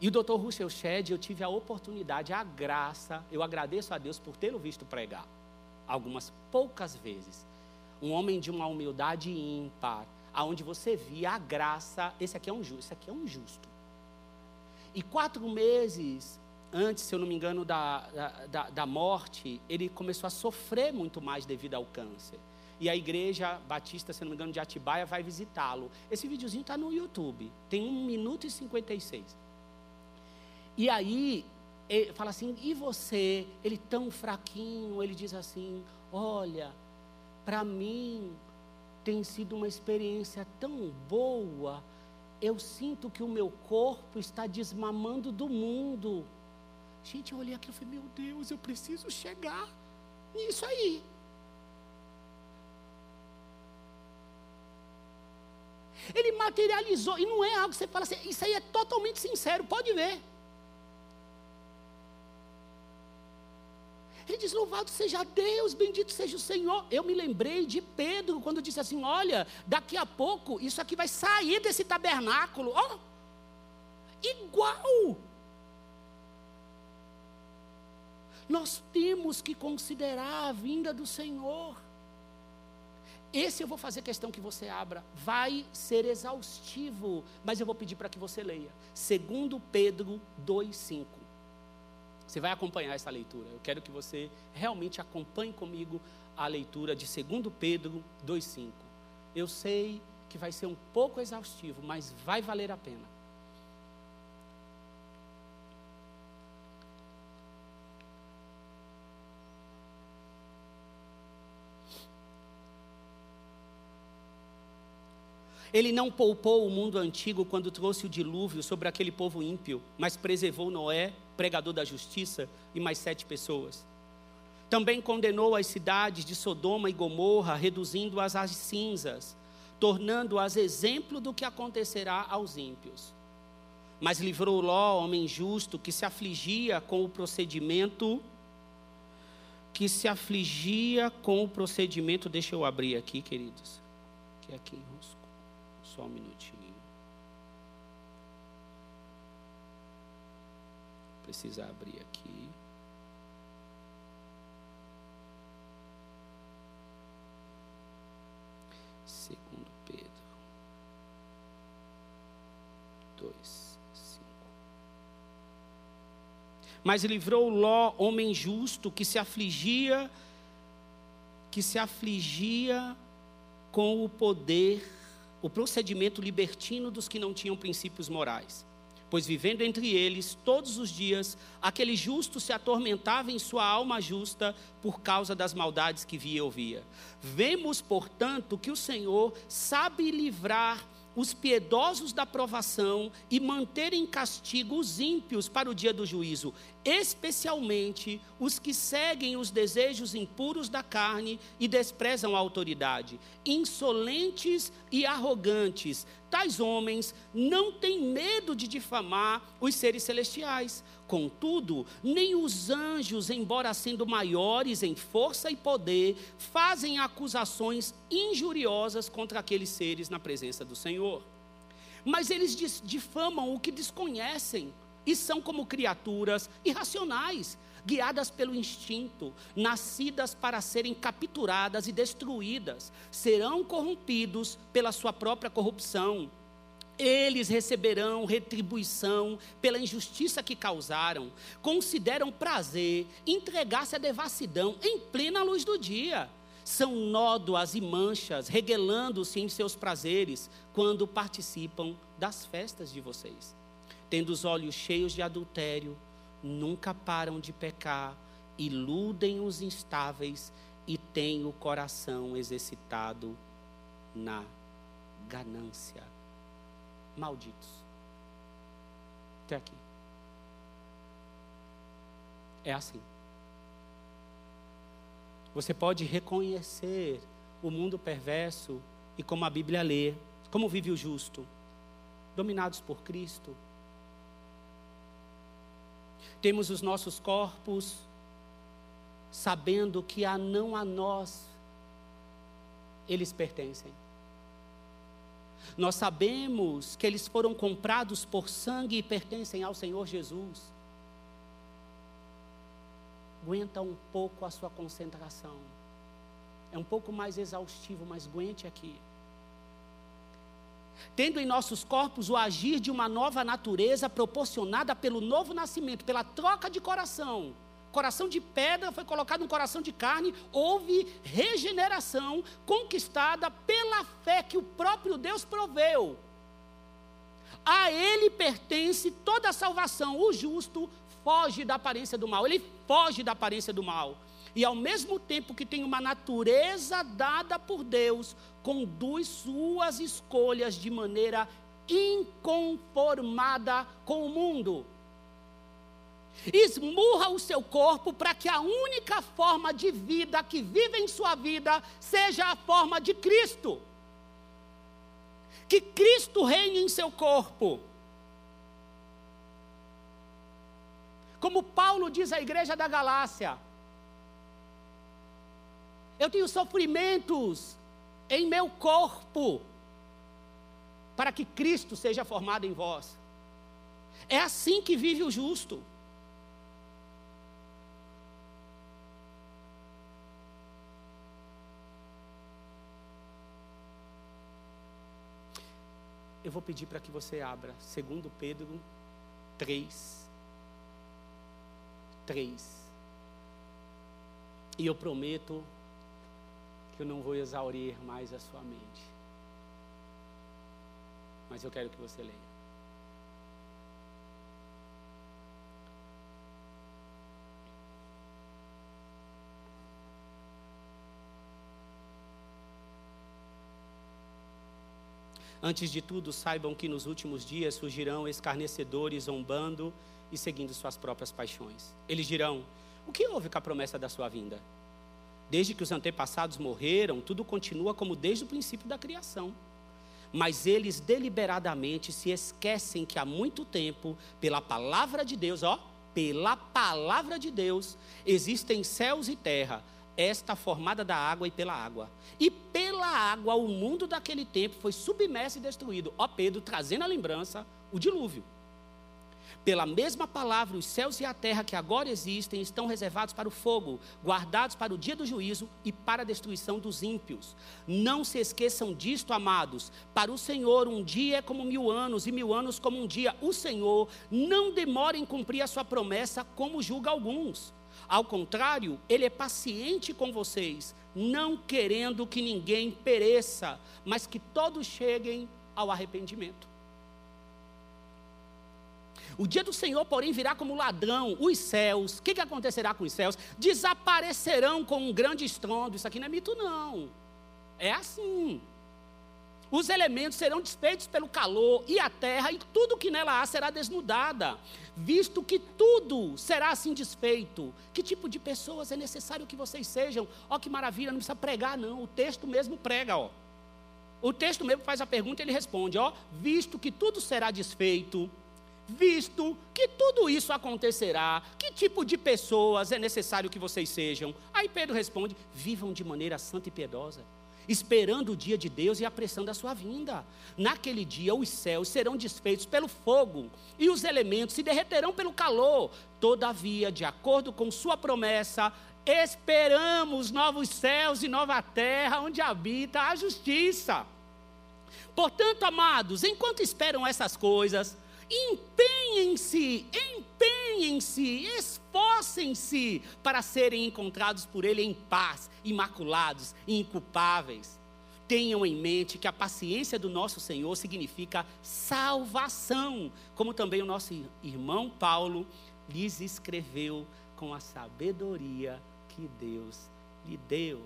e o Dr. Russell Shedd, eu tive a oportunidade, a graça, eu agradeço a Deus por tê-lo visto pregar, algumas poucas vezes. Um homem de uma humildade ímpar, aonde você via a graça, esse aqui é um justo, esse aqui é um justo. E quatro meses antes, se eu não me engano, da, da, da morte, ele começou a sofrer muito mais devido ao câncer. E a igreja batista, se não me engano, de Atibaia, vai visitá-lo. Esse videozinho está no YouTube, tem 1 minuto e 56. E aí, ele fala assim: e você? Ele tão fraquinho, ele diz assim: olha, para mim tem sido uma experiência tão boa. Eu sinto que o meu corpo está desmamando do mundo. Gente, eu olhei aqui e falei: meu Deus, eu preciso chegar nisso aí. Ele materializou, e não é algo que você fala assim, isso aí é totalmente sincero, pode ver. Ele diz: Louvado seja Deus, bendito seja o Senhor. Eu me lembrei de Pedro quando disse assim: Olha, daqui a pouco isso aqui vai sair desse tabernáculo. Ó, oh, igual. Nós temos que considerar a vinda do Senhor. Esse eu vou fazer questão que você abra. Vai ser exaustivo, mas eu vou pedir para que você leia. Segundo Pedro 2:5. Você vai acompanhar essa leitura. Eu quero que você realmente acompanhe comigo a leitura de 2 Pedro 2:5. Eu sei que vai ser um pouco exaustivo, mas vai valer a pena. Ele não poupou o mundo antigo quando trouxe o dilúvio sobre aquele povo ímpio, mas preservou Noé, pregador da justiça, e mais sete pessoas. Também condenou as cidades de Sodoma e Gomorra, reduzindo-as às cinzas, tornando-as exemplo do que acontecerá aos ímpios. Mas livrou Ló, homem justo, que se afligia com o procedimento que se afligia com o procedimento, deixa eu abrir aqui, queridos, que é aqui em russo. Só um minutinho. Precisa abrir aqui. Segundo Pedro. Dois, cinco. Mas livrou Ló, homem justo, que se afligia, que se afligia com o poder o procedimento libertino dos que não tinham princípios morais. Pois vivendo entre eles todos os dias, aquele justo se atormentava em sua alma justa por causa das maldades que via e ouvia. Vemos, portanto, que o Senhor sabe livrar os piedosos da provação e manter em castigo os ímpios para o dia do juízo, especialmente os que seguem os desejos impuros da carne e desprezam a autoridade. Insolentes e arrogantes, tais homens não têm medo de difamar os seres celestiais. Contudo, nem os anjos, embora sendo maiores em força e poder, fazem acusações injuriosas contra aqueles seres na presença do Senhor. Mas eles difamam o que desconhecem e são como criaturas irracionais, guiadas pelo instinto, nascidas para serem capturadas e destruídas, serão corrompidos pela sua própria corrupção. Eles receberão retribuição pela injustiça que causaram. Consideram prazer entregar-se à devassidão em plena luz do dia. São nódoas e manchas, reguelando-se em seus prazeres quando participam das festas de vocês tendo os olhos cheios de adultério, nunca param de pecar, iludem os instáveis e têm o coração exercitado na ganância. Malditos. Até aqui. É assim. Você pode reconhecer o mundo perverso e como a Bíblia lê, como vive o justo, dominados por Cristo, temos os nossos corpos, sabendo que a não a nós eles pertencem. Nós sabemos que eles foram comprados por sangue e pertencem ao Senhor Jesus. Aguenta um pouco a sua concentração. É um pouco mais exaustivo, mas aguente aqui tendo em nossos corpos o agir de uma nova natureza proporcionada pelo novo nascimento, pela troca de coração. Coração de pedra foi colocado no coração de carne, houve regeneração conquistada pela fé que o próprio Deus proveu. A Ele pertence toda a salvação. O justo foge da aparência do mal, ele foge da aparência do mal e ao mesmo tempo que tem uma natureza dada por Deus, conduz suas escolhas de maneira inconformada com o mundo. Esmurra o seu corpo para que a única forma de vida que vive em sua vida seja a forma de Cristo. Que Cristo reine em seu corpo. Como Paulo diz à igreja da Galácia: eu tenho sofrimentos em meu corpo, para que Cristo seja formado em vós. É assim que vive o justo. Eu vou pedir para que você abra, segundo Pedro 3. 3. E eu prometo que eu não vou exaurir mais a sua mente. Mas eu quero que você leia. Antes de tudo, saibam que nos últimos dias surgirão escarnecedores zombando e seguindo suas próprias paixões. Eles dirão: O que houve com a promessa da sua vinda? Desde que os antepassados morreram, tudo continua como desde o princípio da criação. Mas eles deliberadamente se esquecem que há muito tempo, pela palavra de Deus, ó, pela palavra de Deus, existem céus e terra, esta formada da água e pela água. E pela água, o mundo daquele tempo foi submerso e destruído. Ó Pedro, trazendo a lembrança, o dilúvio. Pela mesma palavra, os céus e a terra que agora existem estão reservados para o fogo, guardados para o dia do juízo e para a destruição dos ímpios. Não se esqueçam disto, amados. Para o Senhor, um dia é como mil anos, e mil anos como um dia. O Senhor não demora em cumprir a sua promessa, como julga alguns. Ao contrário, Ele é paciente com vocês, não querendo que ninguém pereça, mas que todos cheguem ao arrependimento. O dia do Senhor, porém, virá como ladrão. Os céus, o que, que acontecerá com os céus? Desaparecerão com um grande estrondo. Isso aqui não é mito, não. É assim. Os elementos serão desfeitos pelo calor, e a terra e tudo que nela há será desnudada, visto que tudo será assim desfeito. Que tipo de pessoas é necessário que vocês sejam? Ó, que maravilha, não precisa pregar, não. O texto mesmo prega, ó. O texto mesmo faz a pergunta e ele responde, ó, visto que tudo será desfeito, visto que tudo isso acontecerá, que tipo de pessoas é necessário que vocês sejam? Aí Pedro responde: vivam de maneira santa e piedosa, esperando o dia de Deus e a sua vinda. Naquele dia, os céus serão desfeitos pelo fogo e os elementos se derreterão pelo calor. Todavia, de acordo com Sua promessa, esperamos novos céus e nova terra onde habita a justiça. Portanto, amados, enquanto esperam essas coisas, empenhem-se, empenhem-se, esforcem-se para serem encontrados por Ele em paz, imaculados e inculpáveis. Tenham em mente que a paciência do nosso Senhor significa salvação, como também o nosso irmão Paulo lhes escreveu com a sabedoria que Deus lhe deu.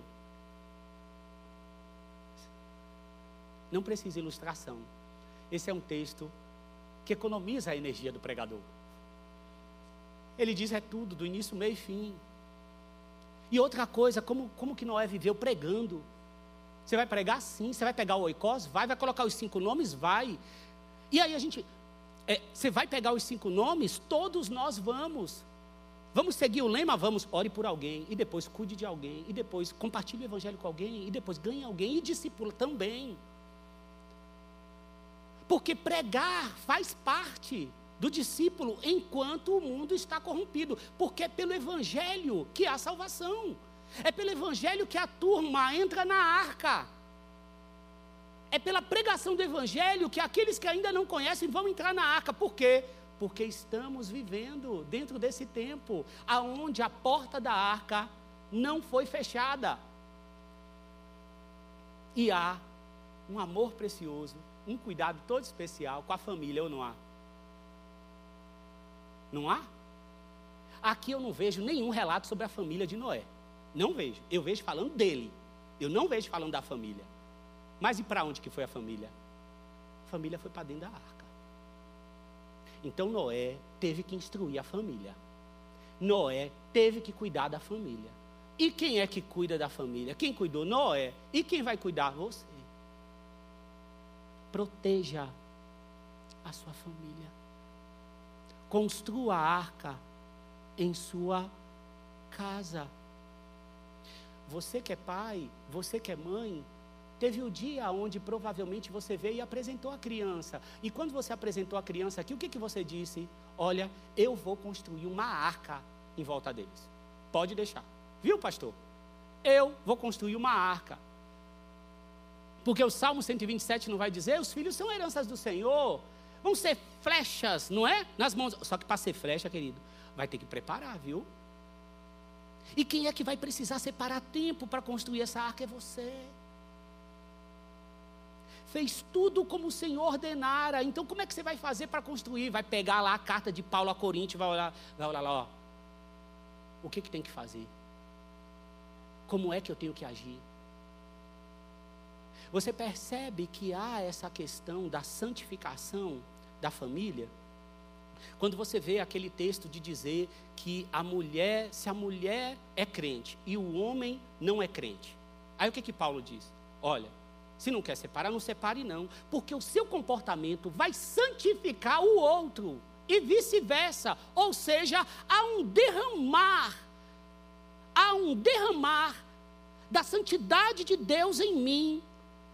Não precisa ilustração. Esse é um texto que economiza a energia do pregador. Ele diz é tudo, do início, meio e fim. E outra coisa, como, como que Noé viveu pregando? Você vai pregar sim, você vai pegar o oicós? Vai, vai colocar os cinco nomes? Vai. E aí a gente, é, você vai pegar os cinco nomes? Todos nós vamos. Vamos seguir o lema? Vamos, ore por alguém, e depois cuide de alguém, e depois compartilhe o evangelho com alguém, e depois ganhe alguém, e discípula também. Porque pregar faz parte do discípulo enquanto o mundo está corrompido. Porque é pelo Evangelho que há salvação. É pelo Evangelho que a turma entra na arca. É pela pregação do Evangelho que aqueles que ainda não conhecem vão entrar na arca. Por quê? Porque estamos vivendo dentro desse tempo, aonde a porta da arca não foi fechada. E há um amor precioso um cuidado todo especial com a família, ou não há? Não há? Aqui eu não vejo nenhum relato sobre a família de Noé. Não vejo. Eu vejo falando dele. Eu não vejo falando da família. Mas e para onde que foi a família? A família foi para dentro da arca. Então Noé teve que instruir a família. Noé teve que cuidar da família. E quem é que cuida da família? Quem cuidou? Noé. E quem vai cuidar? Você proteja a sua família. Construa a arca em sua casa. você que é pai, você que é mãe, teve o dia onde provavelmente você veio e apresentou a criança. E quando você apresentou a criança aqui, o que, que você disse? Olha, eu vou construir uma arca em volta deles. Pode deixar. Viu, pastor? Eu vou construir uma arca. Porque o Salmo 127 não vai dizer: os filhos são heranças do Senhor, vão ser flechas, não é? Nas mãos. Só que para ser flecha, querido, vai ter que preparar, viu? E quem é que vai precisar separar tempo para construir essa arca é você. Fez tudo como o Senhor ordenara. Então, como é que você vai fazer para construir? Vai pegar lá a carta de Paulo a Coríntios, vai olhar, vai olhar lá, ó. O que, que tem que fazer? Como é que eu tenho que agir? Você percebe que há essa questão da santificação da família? Quando você vê aquele texto de dizer que a mulher, se a mulher é crente e o homem não é crente. Aí o que que Paulo diz? Olha, se não quer separar, não separe não, porque o seu comportamento vai santificar o outro e vice-versa. Ou seja, há um derramar, há um derramar da santidade de Deus em mim,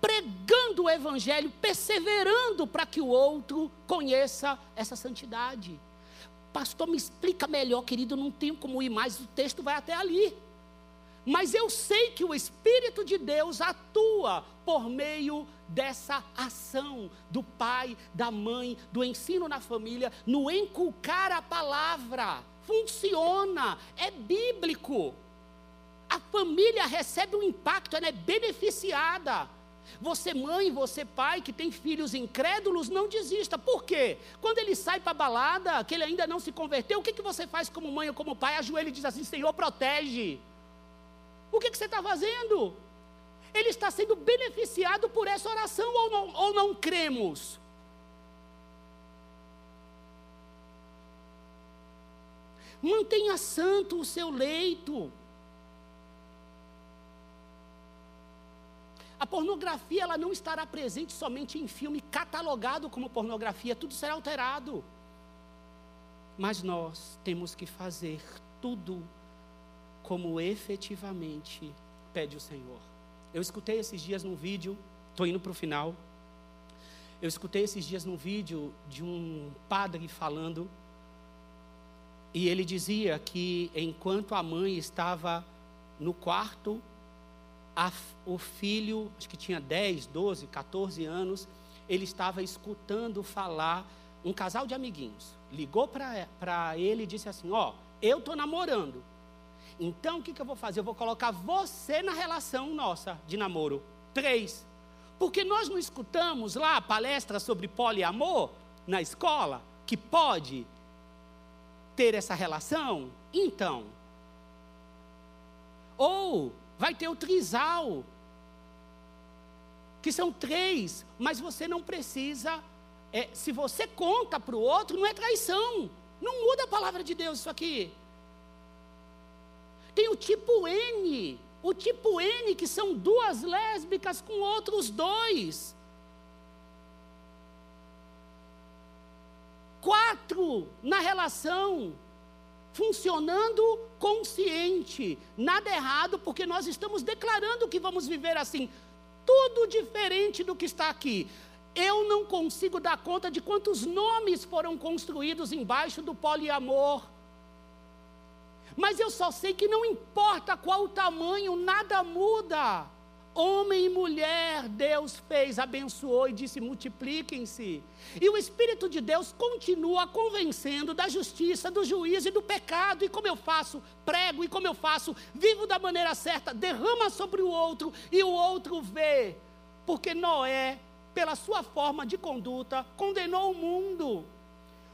pregando o evangelho, perseverando para que o outro conheça essa santidade. Pastor, me explica melhor, querido, não tenho como ir mais, o texto vai até ali. Mas eu sei que o Espírito de Deus atua por meio dessa ação do pai, da mãe, do ensino na família, no enculcar a palavra. Funciona, é bíblico. A família recebe um impacto, ela é beneficiada. Você, mãe, você, pai, que tem filhos incrédulos, não desista. Por quê? Quando ele sai para a balada, que ele ainda não se converteu, o que, que você faz como mãe ou como pai? Ajoelha e diz assim: Senhor, protege. O que, que você está fazendo? Ele está sendo beneficiado por essa oração ou não, ou não cremos? Mantenha santo o seu leito. A pornografia ela não estará presente somente em filme catalogado como pornografia, tudo será alterado. Mas nós temos que fazer tudo como efetivamente pede o Senhor. Eu escutei esses dias num vídeo, estou indo para o final. Eu escutei esses dias num vídeo de um padre falando, e ele dizia que enquanto a mãe estava no quarto a, o filho, acho que tinha 10, 12, 14 anos, ele estava escutando falar, um casal de amiguinhos, ligou para ele e disse assim: Ó, oh, eu estou namorando. Então o que, que eu vou fazer? Eu vou colocar você na relação nossa de namoro. Três. Porque nós não escutamos lá palestras sobre poliamor na escola, que pode ter essa relação? Então. Ou vai ter o trisal, que são três, mas você não precisa. É, se você conta para o outro, não é traição. Não muda a palavra de Deus isso aqui. Tem o tipo N, o tipo N, que são duas lésbicas com outros dois. Quatro na relação funcionando consciente. Nada errado, porque nós estamos declarando que vamos viver assim. Tudo diferente do que está aqui. Eu não consigo dar conta de quantos nomes foram construídos embaixo do poliamor. Mas eu só sei que não importa qual o tamanho, nada muda. Homem e mulher, Deus fez, abençoou e disse: multipliquem-se. E o Espírito de Deus continua convencendo da justiça, do juízo e do pecado. E como eu faço? Prego. E como eu faço? Vivo da maneira certa, derrama sobre o outro e o outro vê. Porque Noé, pela sua forma de conduta, condenou o mundo.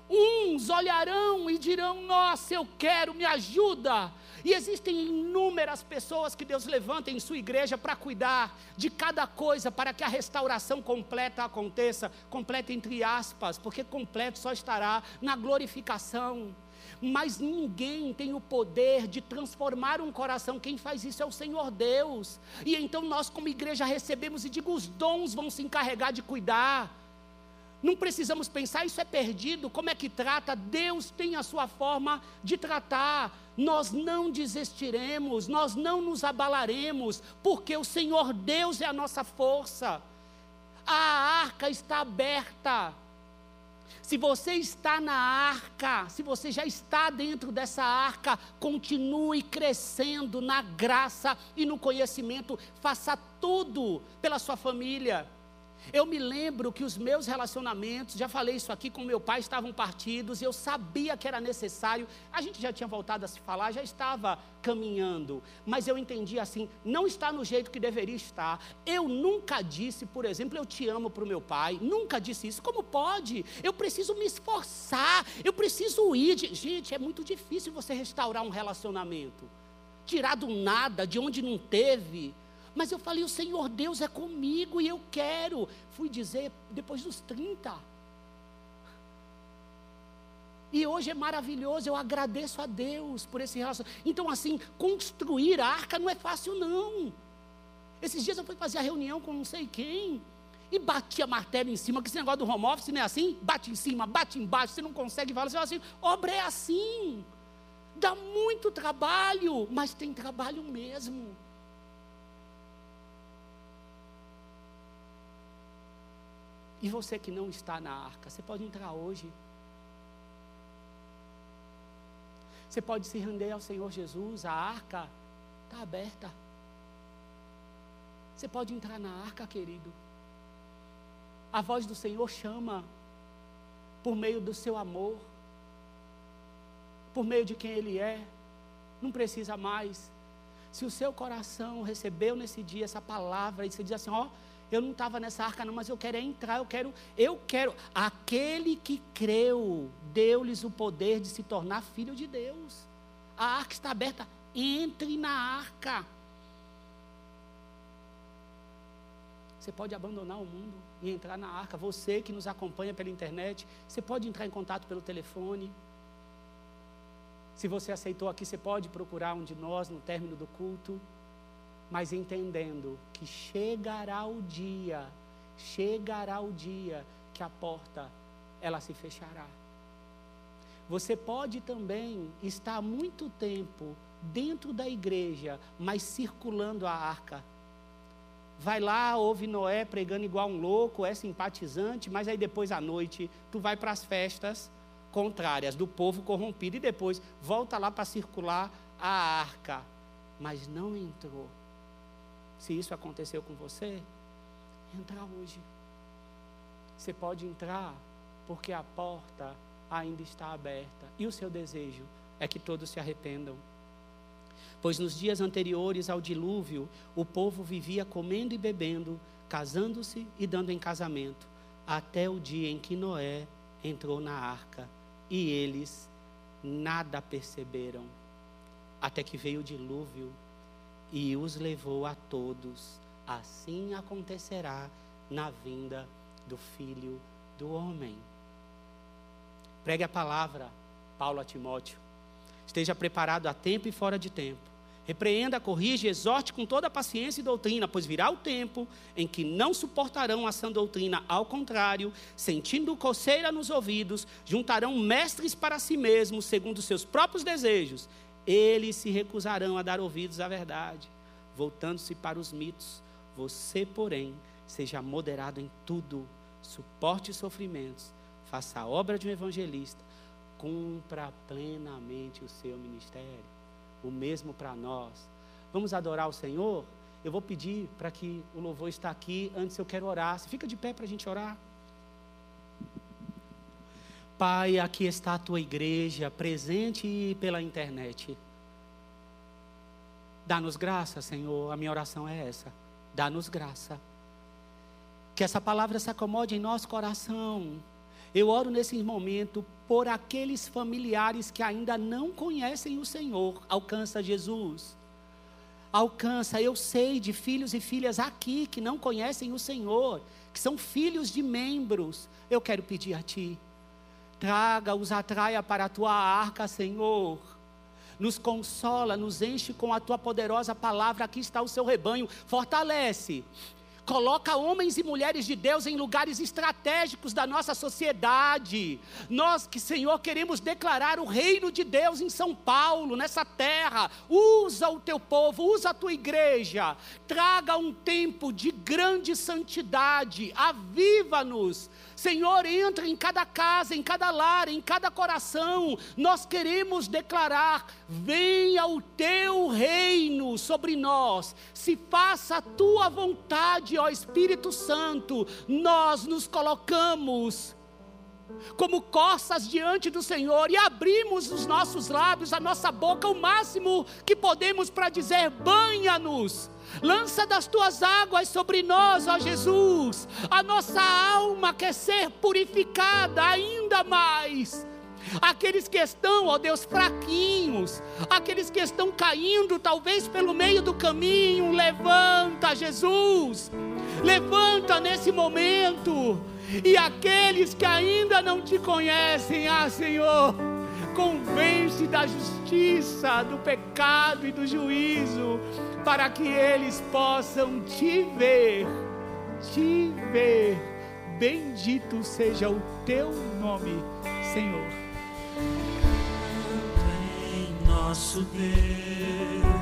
Uns olharão e dirão: Nossa, eu quero, me ajuda. E existem inúmeras pessoas que Deus levanta em sua igreja para cuidar de cada coisa, para que a restauração completa aconteça completa entre aspas, porque completo só estará na glorificação. Mas ninguém tem o poder de transformar um coração, quem faz isso é o Senhor Deus. E então nós, como igreja, recebemos e digo: os dons vão se encarregar de cuidar. Não precisamos pensar, isso é perdido, como é que trata? Deus tem a sua forma de tratar. Nós não desistiremos, nós não nos abalaremos, porque o Senhor Deus é a nossa força. A arca está aberta. Se você está na arca, se você já está dentro dessa arca, continue crescendo na graça e no conhecimento. Faça tudo pela sua família. Eu me lembro que os meus relacionamentos, já falei isso aqui com meu pai, estavam partidos, eu sabia que era necessário. A gente já tinha voltado a se falar, já estava caminhando, mas eu entendi assim: não está no jeito que deveria estar. Eu nunca disse, por exemplo, eu te amo para o meu pai, nunca disse isso. Como pode? Eu preciso me esforçar, eu preciso ir. Gente, é muito difícil você restaurar um relacionamento, tirar do nada, de onde não teve. Mas eu falei, o Senhor Deus é comigo e eu quero. Fui dizer depois dos 30. E hoje é maravilhoso, eu agradeço a Deus por esse relacionamento. Então, assim, construir a arca não é fácil, não. Esses dias eu fui fazer a reunião com não sei quem. E batia martelo em cima, que esse negócio do home office não é assim? Bate em cima, bate embaixo, você não consegue falar. Você fala assim, obra é assim. Dá muito trabalho, mas tem trabalho mesmo. E você que não está na arca, você pode entrar hoje. Você pode se render ao Senhor Jesus, a arca está aberta. Você pode entrar na arca, querido. A voz do Senhor chama por meio do seu amor, por meio de quem Ele é. Não precisa mais. Se o seu coração recebeu nesse dia essa palavra e você diz assim: Ó, oh, eu não estava nessa arca não, mas eu quero entrar, eu quero, eu quero. Aquele que creu, deu-lhes o poder de se tornar filho de Deus. A arca está aberta, entre na arca. Você pode abandonar o mundo e entrar na arca. Você que nos acompanha pela internet, você pode entrar em contato pelo telefone. Se você aceitou aqui, você pode procurar um de nós no término do culto mas entendendo que chegará o dia, chegará o dia que a porta ela se fechará. Você pode também estar muito tempo dentro da igreja, mas circulando a arca. Vai lá, ouve Noé pregando igual um louco, é simpatizante, mas aí depois à noite tu vai para as festas contrárias do povo corrompido e depois volta lá para circular a arca, mas não entrou se isso aconteceu com você, entrar hoje. Você pode entrar porque a porta ainda está aberta e o seu desejo é que todos se arrependam. Pois nos dias anteriores ao dilúvio, o povo vivia comendo e bebendo, casando-se e dando em casamento, até o dia em que Noé entrou na arca e eles nada perceberam, até que veio o dilúvio e os levou a todos. Assim acontecerá na vinda do Filho do Homem. Pregue a palavra, Paulo a Timóteo. Esteja preparado a tempo e fora de tempo. Repreenda, corrija, exorte com toda paciência e doutrina, pois virá o tempo em que não suportarão a sã doutrina, ao contrário, sentindo coceira nos ouvidos, juntarão mestres para si mesmos, segundo seus próprios desejos, eles se recusarão a dar ouvidos à verdade, voltando-se para os mitos. Você, porém, seja moderado em tudo, suporte sofrimentos, faça a obra de um evangelista, cumpra plenamente o seu ministério. O mesmo para nós. Vamos adorar o Senhor? Eu vou pedir para que o louvor está aqui. Antes eu quero orar. Você fica de pé para a gente orar? Pai, aqui está a tua igreja, presente pela internet. Dá-nos graça, Senhor. A minha oração é essa. Dá-nos graça. Que essa palavra se acomode em nosso coração. Eu oro nesse momento por aqueles familiares que ainda não conhecem o Senhor. Alcança Jesus. Alcança, eu sei de filhos e filhas aqui que não conhecem o Senhor, que são filhos de membros. Eu quero pedir a Ti Traga-os, atraia para a tua arca, Senhor. Nos consola, nos enche com a tua poderosa palavra. Aqui está o seu rebanho. Fortalece coloca homens e mulheres de Deus em lugares estratégicos da nossa sociedade. Nós que, Senhor, queremos declarar o reino de Deus em São Paulo, nessa terra. Usa o teu povo, usa a tua igreja. Traga um tempo de grande santidade. Aviva-nos Senhor, entra em cada casa, em cada lar, em cada coração. Nós queremos declarar: venha o teu reino sobre nós. Se faça a tua vontade, ó Espírito Santo. Nós nos colocamos como costas diante do Senhor e abrimos os nossos lábios, a nossa boca, o máximo que podemos para dizer: banha-nos Lança das tuas águas sobre nós, ó Jesus. A nossa alma quer ser purificada ainda mais. Aqueles que estão, ó Deus, fraquinhos, aqueles que estão caindo, talvez pelo meio do caminho, levanta, Jesus. Levanta nesse momento. E aqueles que ainda não te conhecem, ah, Senhor, convence da justiça, do pecado e do juízo para que eles possam te ver, te ver. Bendito seja o teu nome, Senhor. Em nosso Deus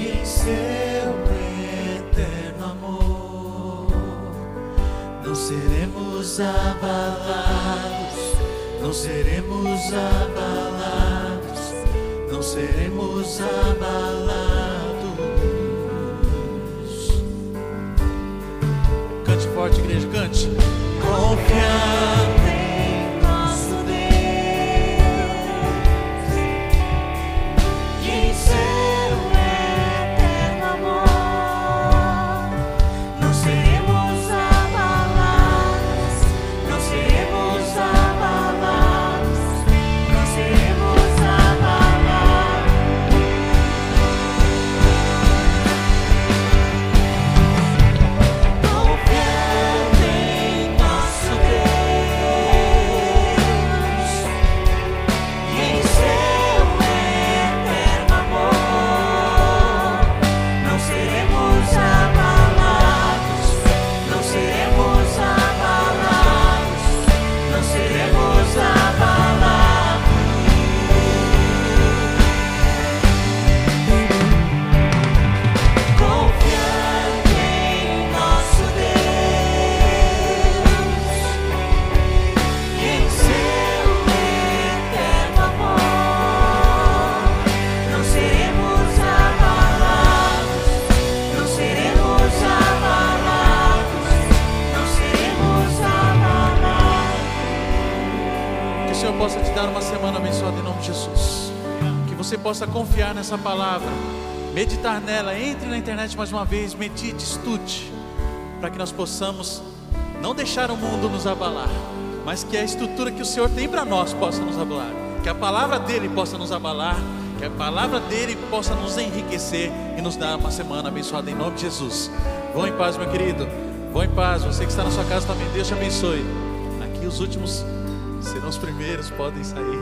e em seu eterno amor, não seremos abalados, não seremos abalados não seremos abalados. Cante forte, igreja, cante. Confiar. Nessa palavra, meditar nela, entre na internet mais uma vez, medite, estude, para que nós possamos não deixar o mundo nos abalar, mas que a estrutura que o Senhor tem para nós possa nos abalar, que a palavra dele possa nos abalar, que a palavra dele possa nos enriquecer e nos dar uma semana abençoada em nome de Jesus. Vão em paz, meu querido. Vão em paz. Você que está na sua casa também, Deus te abençoe. Aqui os últimos serão os primeiros, podem sair.